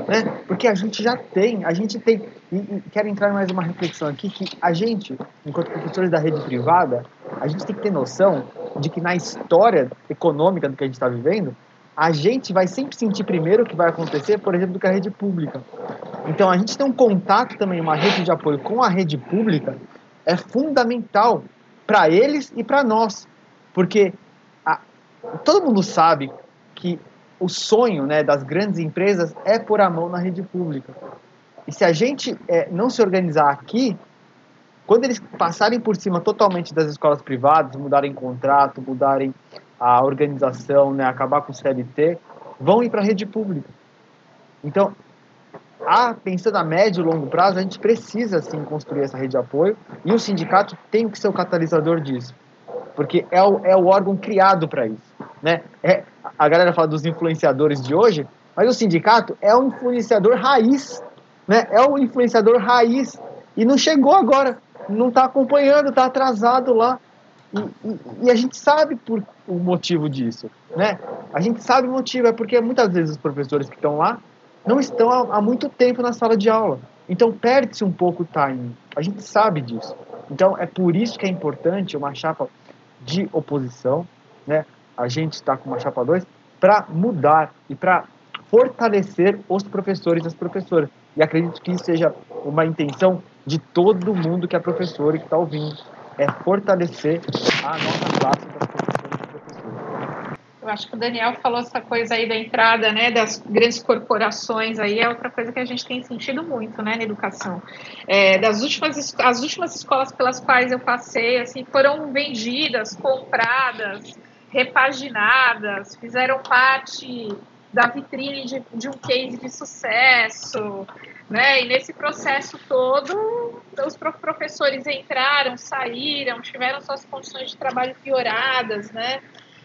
né? Porque a gente já tem, a gente tem e, e quero entrar mais uma reflexão aqui que a gente, enquanto professores da rede privada, a gente tem que ter noção de que na história econômica do que a gente está vivendo, a gente vai sempre sentir primeiro o que vai acontecer, por exemplo, que a rede pública. Então, a gente tem um contato também, uma rede de apoio com a rede pública, é fundamental para eles e para nós, porque a, todo mundo sabe que o sonho né, das grandes empresas é pôr a mão na rede pública. E se a gente é, não se organizar aqui, quando eles passarem por cima totalmente das escolas privadas, mudarem contrato, mudarem a organização, né, acabar com o CLT, vão ir para a rede pública. Então, a, pensando a médio e longo prazo, a gente precisa sim construir essa rede de apoio e o sindicato tem que ser o catalisador disso, porque é o, é o órgão criado para isso. Né? É, a galera fala dos influenciadores de hoje, mas o sindicato é um influenciador raiz né? É o influenciador raiz e não chegou agora, não está acompanhando, está atrasado lá. E, e, e, a gente sabe por, o motivo disso, né? A gente sabe o motivo, é porque muitas vezes os professores que estão lá não estão há, há muito tempo na sala de aula. Então perde-se um pouco o timing. A gente sabe disso. Então é por isso que é importante uma chapa de oposição, né? A gente está com uma chapa 2 para mudar e para fortalecer os professores e as professoras. E acredito que isso seja uma intenção de todo mundo que é professor e que está ouvindo, é fortalecer a nossa classe das e professores. Eu acho que o Daniel falou essa coisa aí da entrada, né, das grandes corporações aí é outra coisa que a gente tem sentido muito, né, na educação. É, das últimas as últimas escolas pelas quais eu passei, assim, foram vendidas, compradas, repaginadas, fizeram parte da vitrine de, de um case de sucesso, né? E nesse processo todo, os professores entraram, saíram, tiveram suas condições de trabalho pioradas, né?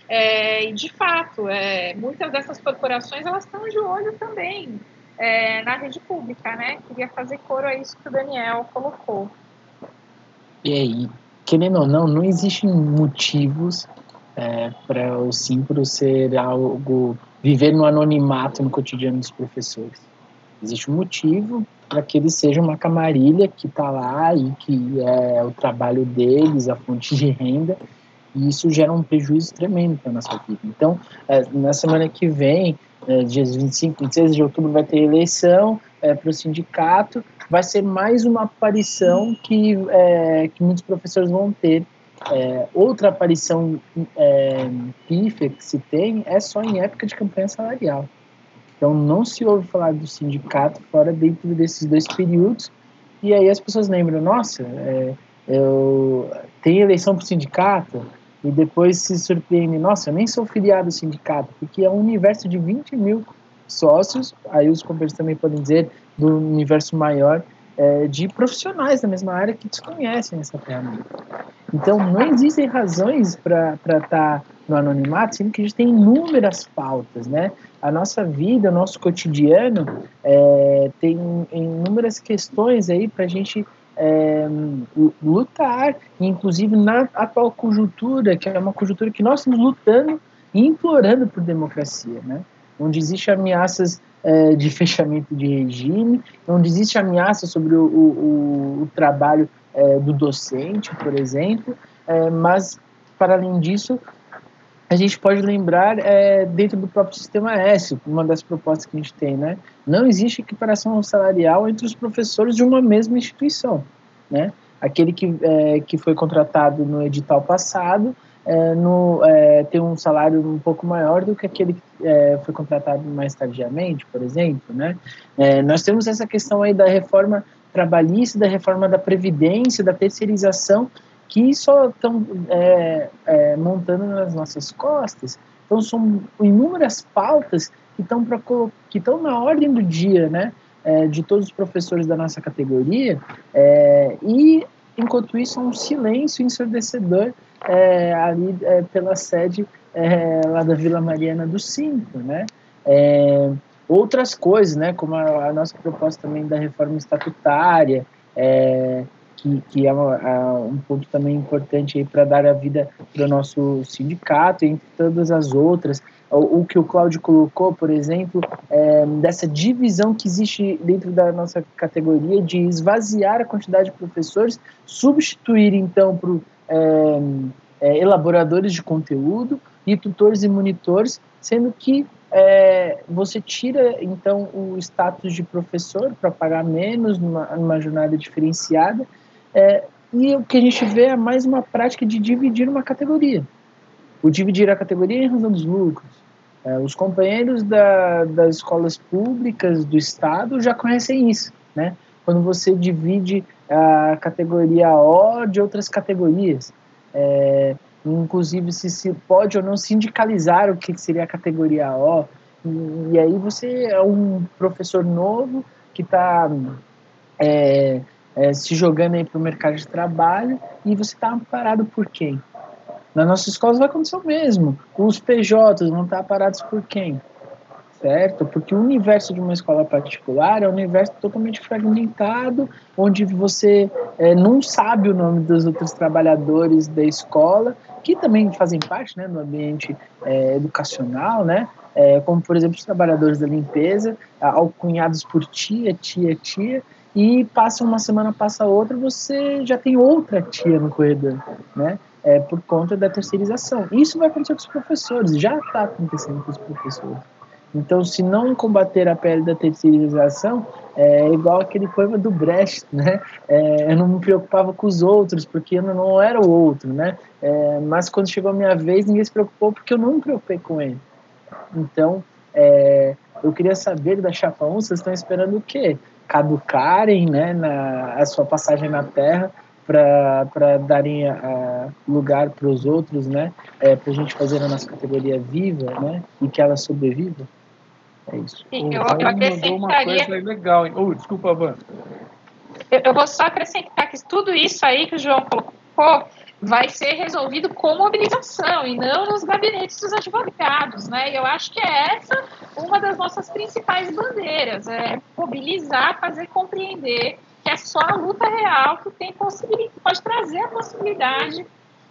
É, e de fato, é, muitas dessas corporações elas estão de olho também é, na rede pública, né? Queria fazer coro a isso que o Daniel colocou. E aí, querendo ou não, não existem motivos é, para o Simpro ser algo viver no anonimato no cotidiano dos professores. Existe um motivo para que eles sejam uma camarilha que está lá e que é o trabalho deles, a fonte de renda, e isso gera um prejuízo tremendo para a nossa vida. Então, é, na semana que vem, é, dias 25, 26 de outubro, vai ter eleição é, para o sindicato, vai ser mais uma aparição que, é, que muitos professores vão ter é, outra aparição é, pífia que se tem é só em época de campanha salarial. Então não se ouve falar do sindicato fora dentro desses dois períodos. E aí as pessoas lembram, nossa, é, eu tenho eleição para o sindicato e depois se surpreendem, nossa, eu nem sou filiado ao sindicato, porque é um universo de 20 mil sócios, aí os companheiros também podem dizer, do universo maior, é, de profissionais da mesma área que desconhecem essa ferramenta. Então, não existem razões para estar tá no anonimato, sendo que a gente tem inúmeras pautas, né? A nossa vida, o nosso cotidiano é, tem inúmeras questões aí para a gente é, lutar, inclusive na atual conjuntura, que é uma conjuntura que nós estamos lutando e implorando por democracia, né? onde existem ameaças é, de fechamento de regime, onde existe ameaça sobre o, o, o trabalho é, do docente, por exemplo, é, mas, para além disso, a gente pode lembrar é, dentro do próprio sistema S, uma das propostas que a gente tem, né? Não existe equiparação salarial entre os professores de uma mesma instituição, né? Aquele que, é, que foi contratado no edital passado é, no, é, tem um salário um pouco maior do que aquele que é, foi contratado mais tardiamente, por exemplo, né? É, nós temos essa questão aí da reforma trabalhista, da reforma da previdência, da terceirização, que só estão é, é, montando nas nossas costas. Então, são inúmeras pautas que estão na ordem do dia, né, é, de todos os professores da nossa categoria, é, e enquanto isso, é um silêncio ensurdecedor ali pela sede lá da Vila Mariana do Cinco, né, outras coisas, né, como a, a, nossa proposta também da reforma estatutária, é, que, que é uma, um ponto também importante para dar a vida para o nosso sindicato, entre todas as outras. O, o que o Cláudio colocou, por exemplo, é, dessa divisão que existe dentro da nossa categoria de esvaziar a quantidade de professores, substituir então por é, é, elaboradores de conteúdo e tutores e monitores, sendo que é, você tira então o status de professor para pagar menos numa, numa jornada diferenciada é, e o que a gente vê é mais uma prática de dividir uma categoria. O dividir a categoria em razão dos lucros. É, os companheiros da, das escolas públicas do Estado já conhecem isso, né? Quando você divide a categoria O de outras categorias. É, inclusive se, se pode ou não sindicalizar o que seria a categoria O. E, e aí você é um professor novo que está é, é, se jogando aí para o mercado de trabalho e você está amparado por quem? Na nossa escola vai acontecer o mesmo. Os PJs vão estar parados por quem? Certo? Porque o universo de uma escola particular é um universo totalmente fragmentado, onde você é, não sabe o nome dos outros trabalhadores da escola, que também fazem parte né, do ambiente é, educacional, né? É, como, por exemplo, os trabalhadores da limpeza, alcunhados por tia, tia, tia, e passa uma semana, passa outra, você já tem outra tia no corredor, né? É, por conta da terceirização. Isso vai acontecer com os professores, já está acontecendo com os professores. Então, se não combater a pele da terceirização, é igual aquele poema do Brecht, né? É, eu não me preocupava com os outros, porque eu não era o outro, né? É, mas quando chegou a minha vez, ninguém se preocupou, porque eu não me preocupei com ele. Então, é, eu queria saber da Chapa 1, vocês estão esperando o quê? caducarem né, na, a sua passagem na Terra para darem a, lugar para os outros, né, é, para a gente fazer a nossa categoria viva né, e que ela sobreviva. É isso. Sim, eu, eu acrescentaria... uma coisa legal. Oh, desculpa, Van. Eu, eu vou só acrescentar que tudo isso aí que o João colocou vai ser resolvido com mobilização e não nos gabinetes dos advogados, né? Eu acho que é essa uma das nossas principais bandeiras, é mobilizar, fazer compreender que é só a luta real que tem possibilidade, pode trazer a possibilidade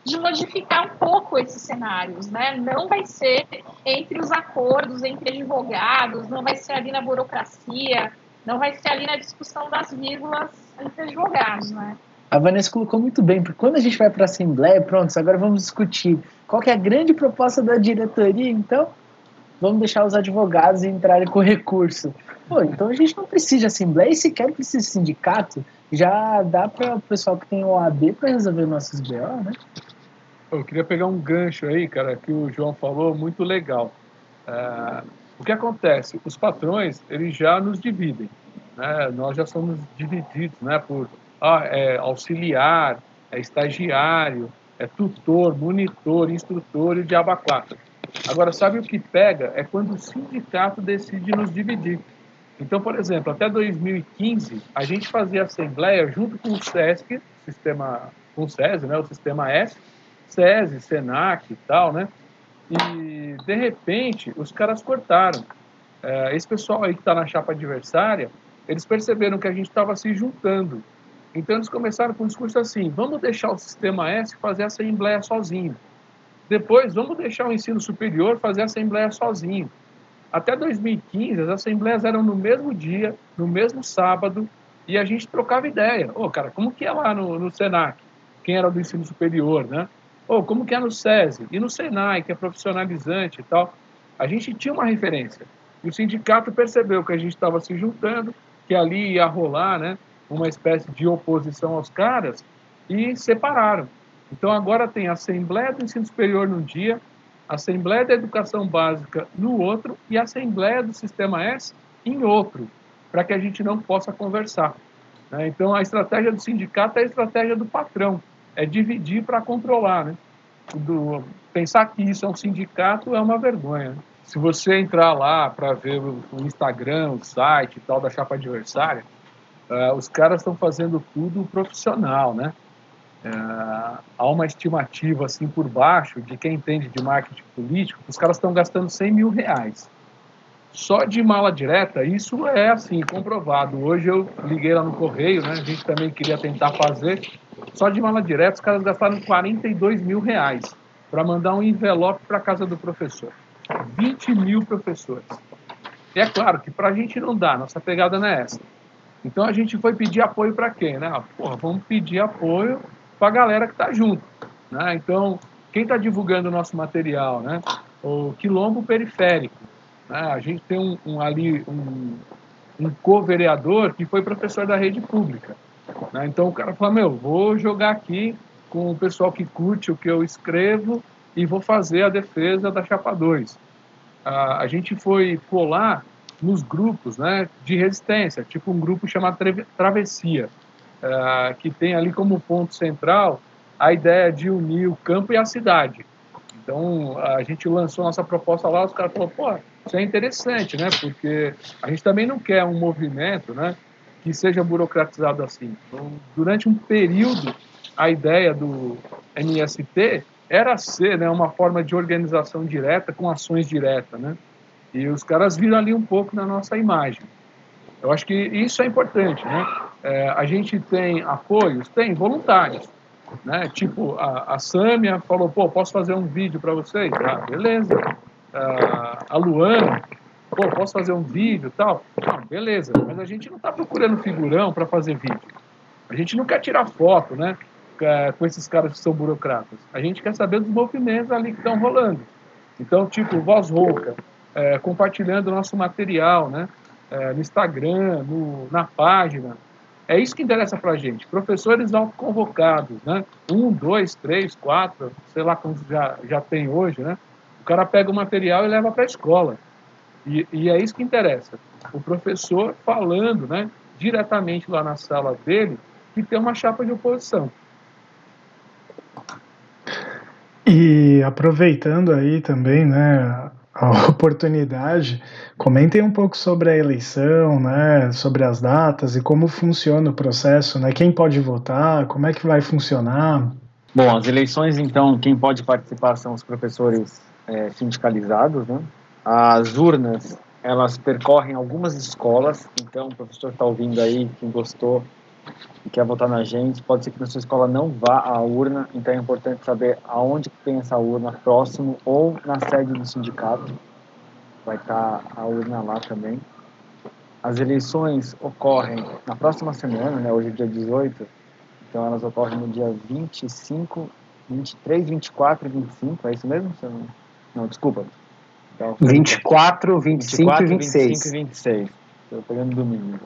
de modificar um pouco esses cenários, né? Não vai ser entre os acordos entre advogados, não vai ser ali na burocracia, não vai ser ali na discussão das vírgulas entre advogados, né? A Vanessa colocou muito bem, porque quando a gente vai para a Assembleia, pronto, agora vamos discutir qual é a grande proposta da diretoria, então vamos deixar os advogados entrarem com recurso. Pô, então a gente não precisa de Assembleia e sequer precisa de sindicato, já dá para o pessoal que tem OAB para resolver nossos BO, né? Eu queria pegar um gancho aí, cara, que o João falou, muito legal. É, o que acontece? Os patrões, eles já nos dividem, né? Nós já somos divididos, né, por ah, é auxiliar, é estagiário, é tutor, monitor, instrutor e o diabo quatro. Agora, sabe o que pega? É quando o sindicato decide nos dividir. Então, por exemplo, até 2015, a gente fazia assembleia junto com o SESC, sistema, com o SESI, né, o sistema S, SESI, SENAC e tal, né? E, de repente, os caras cortaram. É, esse pessoal aí que está na chapa adversária, eles perceberam que a gente estava se juntando Então eles começaram com um discurso assim: vamos deixar o sistema S fazer a assembleia sozinho. Depois, vamos deixar o ensino superior fazer a assembleia sozinho. Até 2015, as assembleias eram no mesmo dia, no mesmo sábado, e a gente trocava ideia. Ô, oh, cara, como que é lá no, no Senac? Quem era do ensino superior, né? Oh, como que é no SESI? E no Senai, que é profissionalizante e tal. A gente tinha uma referência. E o sindicato percebeu que a gente estava se juntando, que ali ia rolar, né? Uma espécie de oposição aos caras, e separaram. Então agora tem a Assembleia do Ensino Superior num dia, a Assembleia da Educação Básica no outro e a Assembleia do Sistema S em outro, para que a gente não possa conversar. Né? Então a estratégia do sindicato é a estratégia do patrão, é dividir para controlar. Né? Do, pensar que isso é um sindicato é uma vergonha. Se você entrar lá para ver o, o, Instagram, o site e tal da chapa adversária, uh, os caras estão fazendo tudo profissional, né? É, há uma estimativa assim por baixo de quem entende de marketing político, os caras estão gastando 100 mil reais. Só de mala direta, isso é assim, comprovado. Hoje eu liguei lá no correio, né? A gente também queria tentar fazer. Só de mala direta, os caras gastaram 42 mil reais para mandar um envelope para casa do professor. 20 mil professores. E é claro que para a gente não dá, nossa pegada não é essa. Então a gente foi pedir apoio para quem, né? Porra, vamos pedir apoio para a galera que está junto. Né? Então, quem está divulgando o nosso material? Né? O Quilombo Periférico. Né? A gente tem um, um ali um, um co-vereador que foi professor da rede pública. Né? Então o cara fala, meu, vou jogar aqui com o pessoal que curte o que eu escrevo e vou fazer a defesa da Chapa 2. a gente foi colar nos grupos né, de resistência, tipo um grupo chamado Travessia. Uh, que tem ali como ponto central a ideia de unir o campo e a cidade. Então, a gente lançou nossa proposta lá, os caras falaram, pô, isso é interessante, né? Porque a gente também não quer um movimento, né, que seja burocratizado assim. Então, durante um período, a ideia do MST era ser né, uma forma de organização direta com ações diretas, né? E os caras viram ali um pouco na nossa imagem. Eu acho que isso é importante, né? É, a gente tem apoios, tem voluntários, né? Tipo, a, a Sâmia falou, pô, posso fazer um vídeo para vocês? Ah, beleza. Ah, a Luana, pô, posso fazer um vídeo tal? Ah, beleza. Mas a gente não está procurando figurão para fazer vídeo. A gente não quer tirar foto, né? Com esses caras que são burocratas. A gente quer saber dos movimentos ali que estão rolando. Então, tipo, voz rouca, é, compartilhando nosso material, né? É, no Instagram, no, na página, é isso que interessa para a gente. Professores autoconvocados, né? Um, dois, três, quatro, sei lá quantos já, já tem hoje, né? O cara pega o material e leva para a escola. E, e, é isso que interessa. O professor falando, né? Diretamente lá na sala dele, que tem uma chapa de oposição. E aproveitando aí também, né, a oportunidade, comentem um pouco sobre a eleição, né, sobre as datas e como funciona o processo, né, quem pode votar, como é que vai funcionar. Bom, as eleições, então, quem pode participar são os professores é, sindicalizados, né? As urnas, elas percorrem algumas escolas, então o professor está ouvindo aí, quem gostou, e quer votar na gente, pode ser que na sua escola não vá à urna, então é importante saber aonde tem essa urna, próximo ou na sede do sindicato. Vai estar a urna lá também. As eleições ocorrem na próxima semana, né? hoje é dia 18, então elas ocorrem no dia 25, 23, 24 e 25, é isso mesmo? Não, desculpa. Então, 24, 25 24, e 26. 25 e 26. Estou pegando domingo.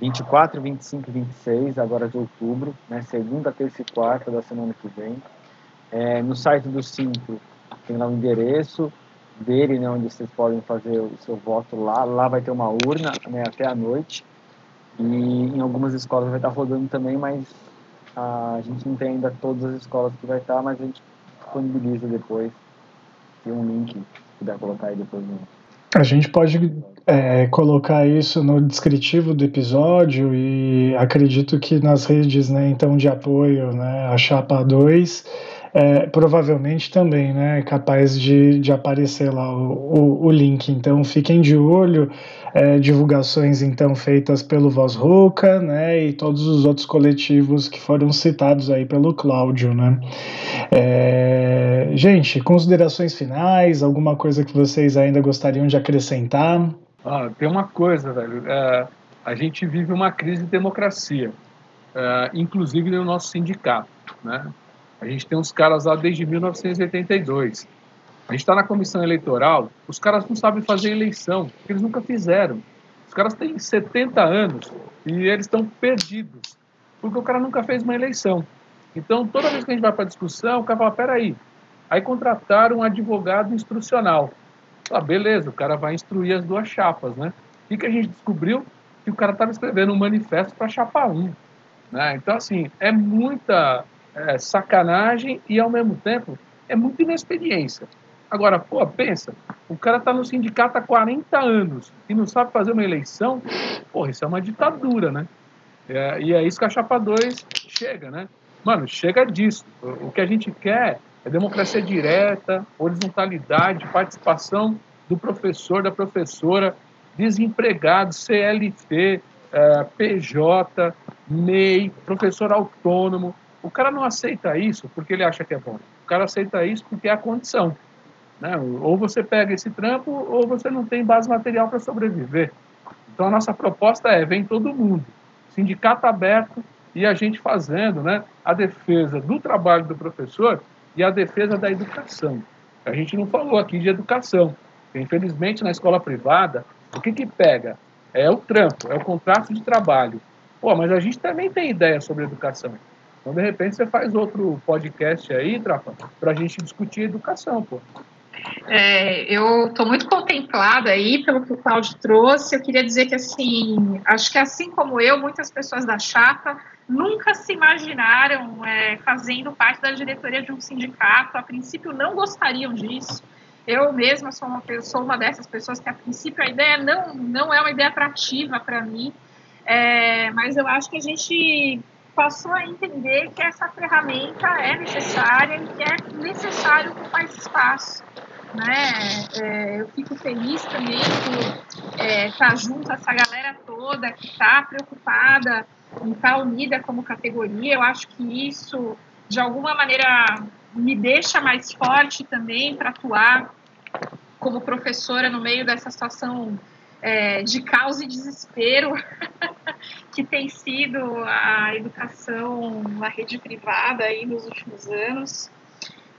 24, 25 e 26, agora de outubro, né, segunda, terça e quarta da semana que vem. É, no site do Simpro tem lá o endereço dele, né, onde vocês podem fazer o seu voto lá. Lá vai ter uma urna né, até a noite. E em algumas escolas vai estar rodando também, mas a gente não tem ainda todas as escolas que vai estar, mas a gente disponibiliza depois. Tem um link, se puder colocar aí depois no, a gente pode é, colocar isso no descritivo do episódio e acredito que nas redes né, então de apoio, né, a Chapa 2, é, provavelmente também, né? Capaz de, de aparecer lá o, o, o link. Então fiquem de olho. É, divulgações então feitas pelo Voz Roca, né, e todos os outros coletivos que foram citados aí pelo Cláudio, né. É, gente, considerações finais, alguma coisa que vocês ainda gostariam de acrescentar? Ah, tem uma coisa, velho. É, a gente vive uma crise de democracia, é, inclusive no nosso sindicato, né? A gente tem uns caras lá desde 1982. A gente está na comissão eleitoral, os caras não sabem fazer eleição, eles nunca fizeram. Os caras têm 70 anos e eles estão perdidos, porque o cara nunca fez uma eleição. Então, toda vez que a gente vai para discussão, o cara fala: peraí. Aí contrataram um advogado instrucional. Ah, beleza, o cara vai instruir as duas chapas, né? O que, a gente descobriu? Que o cara estava escrevendo um manifesto para chapa 1. Né? Então, assim, é muita é, sacanagem e, ao mesmo tempo, é muita inexperiência. Agora, pô, pensa, o cara tá no sindicato há 40 anos e não sabe fazer uma eleição, porra, isso é uma ditadura, né? É, e é isso que a Chapa 2 chega, né? Mano, chega disso. O, que a gente quer é democracia direta, horizontalidade, participação do professor, da professora, desempregado, CLT, é, PJ, MEI, professor autônomo. O cara não aceita isso porque ele acha que é bom. O cara aceita isso porque é a condição. Né? Ou você pega esse trampo, ou você não tem base material para sobreviver. Então a nossa proposta é: vem todo mundo, sindicato aberto e a gente fazendo né, a defesa do trabalho do professor e a defesa da educação. A gente não falou aqui de educação. Infelizmente, na escola privada, o que, que pega? É o trampo, é o contrato de trabalho. Pô, mas a gente também tem ideia sobre educação. Então, de repente, você faz outro podcast aí, Trapa, para a gente discutir educação, pô. É, eu estou muito contemplada aí pelo que o Cláudio trouxe. Eu queria dizer que, assim, acho que assim como eu, muitas pessoas da chapa nunca se imaginaram é, fazendo parte da diretoria de um sindicato. A princípio, não gostariam disso. Eu mesma sou uma, sou uma dessas pessoas que, a princípio, a ideia não, não é uma ideia atrativa para mim. É, mas eu acho que a gente passou a entender que essa ferramenta é necessária e que é necessário ocupar esse espaço né? É, eu fico feliz também por é, estar junto a essa galera toda que está preocupada em estar tá unida como categoria. Eu acho que isso, de alguma maneira, me deixa mais forte também para atuar como professora no meio dessa situação é, de caos e desespero que tem sido a educação na rede privada aí nos últimos anos.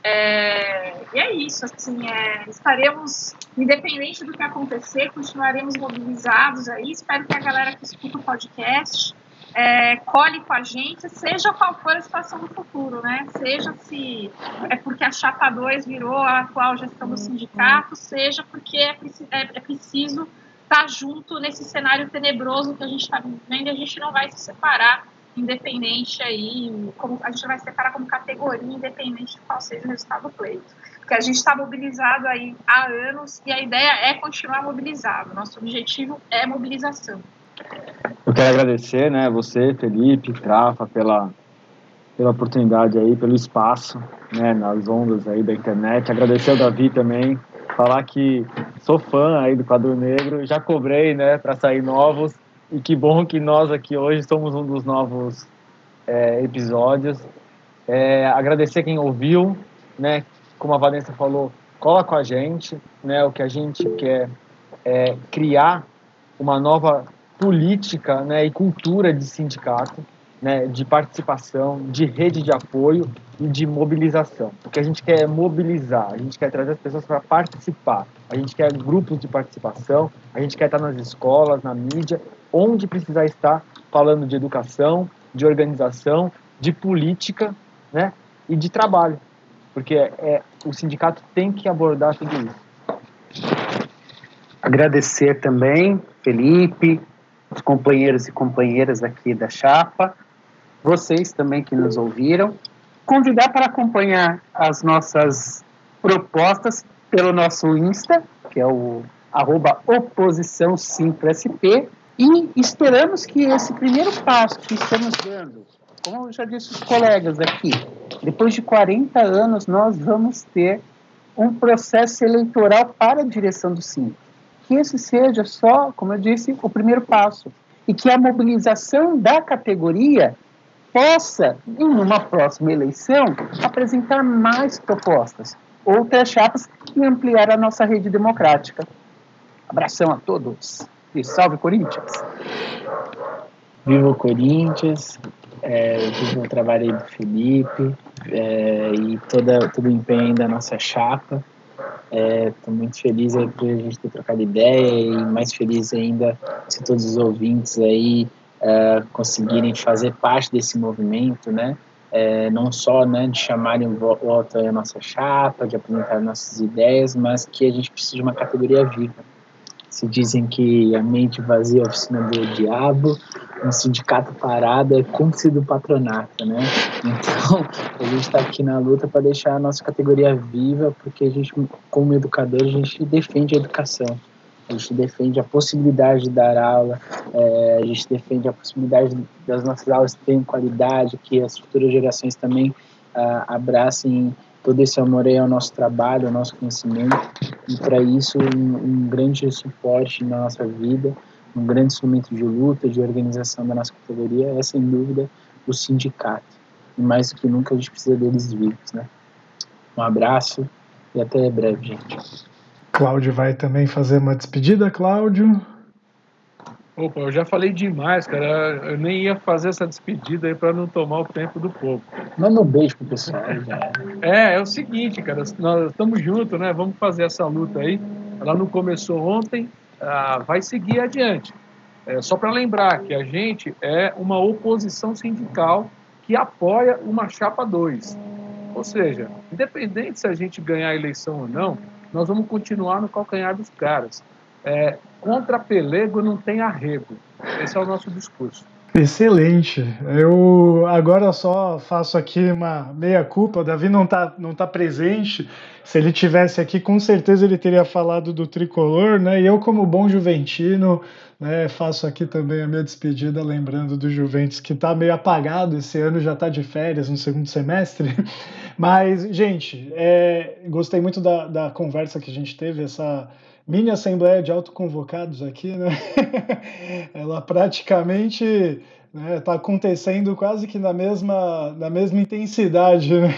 É, e é isso, assim, é, estaremos, independente do que acontecer, continuaremos mobilizados aí. Espero que a galera que escuta o podcast é, colhe com a gente, seja qual for a situação do futuro, né? Seja se é porque a Chapa 2 virou a atual gestão do sindicato, seja porque é, é, é preciso estar junto nesse cenário tenebroso que a gente está vivendo e a gente não vai se separar independente aí, como a gente vai separar como categoria, independente de qual seja o resultado do pleito. Porque a gente está mobilizado aí há anos e a ideia é continuar mobilizado. Nosso objetivo é mobilização. Eu quero agradecer, né, você, Felipe, Trafa, pela pela oportunidade aí, pelo espaço, né, nas ondas aí da internet. Agradecer ao Davi também, falar que sou fã aí do Quadro Negro, já cobrei, né, para sair novos e que bom que nós aqui hoje somos um dos novos é, episódios. É, agradecer quem ouviu, né? Como a Vanessa falou, cola com a gente, né? O que a gente quer é criar uma nova política, né? E cultura de sindicato, né? De participação, de rede de apoio e de mobilização. O que a gente quer é mobilizar, a gente quer trazer as pessoas para participar, a gente quer grupos de participação, a gente quer estar nas escolas, na mídia onde precisar estar falando de educação, de organização, de política, né, e de trabalho, porque é, é o sindicato tem que abordar tudo isso. Agradecer também, Felipe, os companheiros e companheiras aqui da chapa, vocês também que nos ouviram, convidar para acompanhar as nossas propostas pelo nosso Insta, que é o arroba oposição 5SP, e esperamos que esse primeiro passo que estamos dando como eu já disse os colegas aqui, depois de 40 anos nós vamos ter um processo eleitoral para a direção do SIM. Que esse seja só, como eu disse, o primeiro passo. E que a mobilização da categoria possa, em uma próxima eleição, apresentar mais propostas, outras chapas e ampliar a nossa rede democrática. Abração a todos e salve Corinthians! Viva o Corinthians, é, viva o trabalho do Felipe é, e toda, todo o empenho da nossa chapa. Estou é, muito feliz aí por a gente ter trocado ideia e mais feliz ainda se todos os ouvintes aí uh, conseguirem fazer parte desse movimento, né? É, não só né, de chamarem voto à nossa chapa, de apresentar nossas ideias, mas que a gente precisa de uma categoria viva. Se dizem que a mente vazia é a oficina do diabo, um sindicato parado é cúmplice do patronato, né? Então, a gente está aqui na luta para deixar a nossa categoria viva, porque a gente, como educador, a gente defende a educação a gente defende a possibilidade de dar aula, é, a gente defende a possibilidade das nossas aulas terem qualidade, que as futuras gerações também ah, abracem todo esse amor aí ao nosso trabalho, ao nosso conhecimento, e para isso um, um, grande suporte na nossa vida, um grande instrumento de luta, de organização da nossa categoria é, sem dúvida, o sindicato. E mais do que nunca a gente precisa deles vivos, né? Um abraço e até breve, gente. Cláudio vai também fazer uma despedida, Cláudio. Opa, eu já falei demais, cara. Eu nem ia fazer essa despedida aí para não tomar o tempo do povo. Manda um beijo pro pessoal. Já. É, é o seguinte, cara. Nós estamos juntos, né? Vamos fazer essa luta aí. Ela não começou ontem, ah, vai seguir adiante. É, só para lembrar que a gente é uma oposição sindical que apoia uma chapa 2. Ou seja, independente se a gente ganhar a eleição ou não, nós vamos continuar no calcanhar dos caras. É, contra pelego não tem arrego. Esse é o nosso discurso. Excelente. Eu agora só faço aqui uma meia culpa. O Davi não está não tá presente. Se ele tivesse aqui, com certeza ele teria falado do tricolor, né? E eu, como bom juventino, né, faço aqui também a minha despedida, lembrando do Juventus que está meio apagado esse ano, já está de férias no segundo semestre. Mas, gente, é, gostei muito da, da conversa que a gente teve, essa mini assembleia de autoconvocados aqui, né? Ela praticamente está né, tá acontecendo quase que na mesma, na mesma intensidade, né?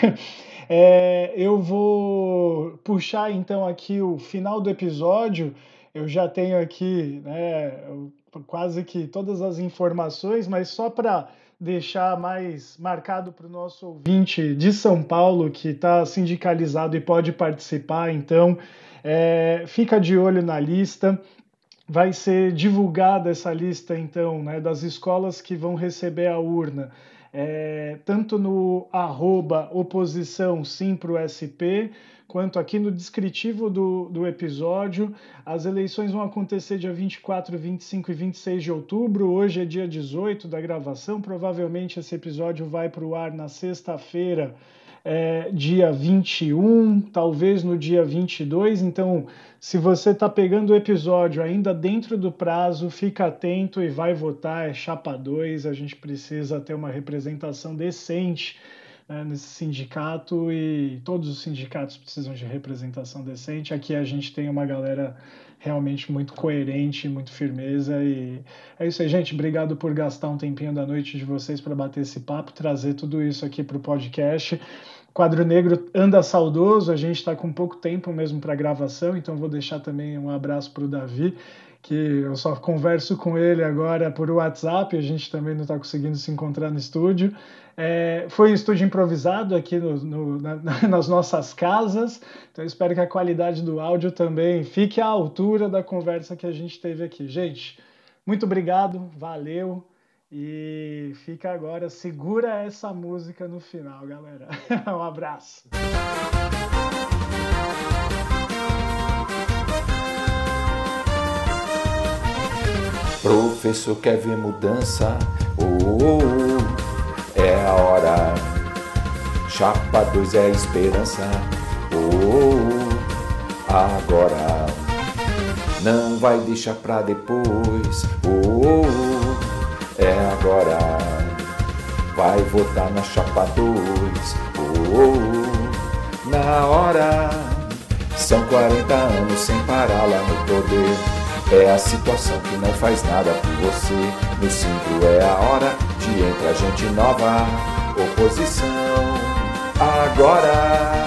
É, eu vou puxar então aqui o final do episódio. Eu já tenho aqui né, quase que todas as informações, mas só para deixar mais marcado para o nosso ouvinte de São Paulo que está sindicalizado e pode participar, então é, fica de olho na lista. Vai ser divulgada essa lista, então, né, das escolas que vão receber a urna, é, tanto no arroba oposição sim SP, quanto aqui no descritivo do, do episódio. As eleições vão acontecer dia 24, 25 e 26 de outubro. Hoje é dia 18 da gravação. Provavelmente esse episódio vai para o ar na sexta-feira, é, dia 21, talvez no dia 22. Então, se você está pegando o episódio ainda dentro do prazo, fica atento e vai votar. É chapa 2. A gente precisa ter uma representação decente né, nesse sindicato e todos os sindicatos precisam de representação decente. Aqui a gente tem uma galera realmente muito coerente, muito firmeza e é isso aí, gente. Obrigado por gastar um tempinho da noite de vocês para bater esse papo, trazer tudo isso aqui para o podcast. Quadro Negro anda saudoso, a gente está com pouco tempo mesmo para gravação, então vou deixar também um abraço para o Davi, que eu só converso com ele agora por WhatsApp, a gente também não está conseguindo se encontrar no estúdio. É, foi um estúdio improvisado aqui no, no, na, nas nossas casas, então espero que a qualidade do áudio também fique à altura da conversa que a gente teve aqui. Gente, muito obrigado, valeu e fica agora, segura essa música no final, galera. um abraço. Professor quer ver mudança? Oh, oh, oh é a hora. Chapa 2 é a esperança. Oh, agora. Não vai deixar pra depois. Oh, é agora. Vai votar na chapa 2. Oh, na hora. São 40 anos sem parar lá no poder. É a situação que não faz nada por você. No 5 é a hora de entrar gente nova. Oposição agora.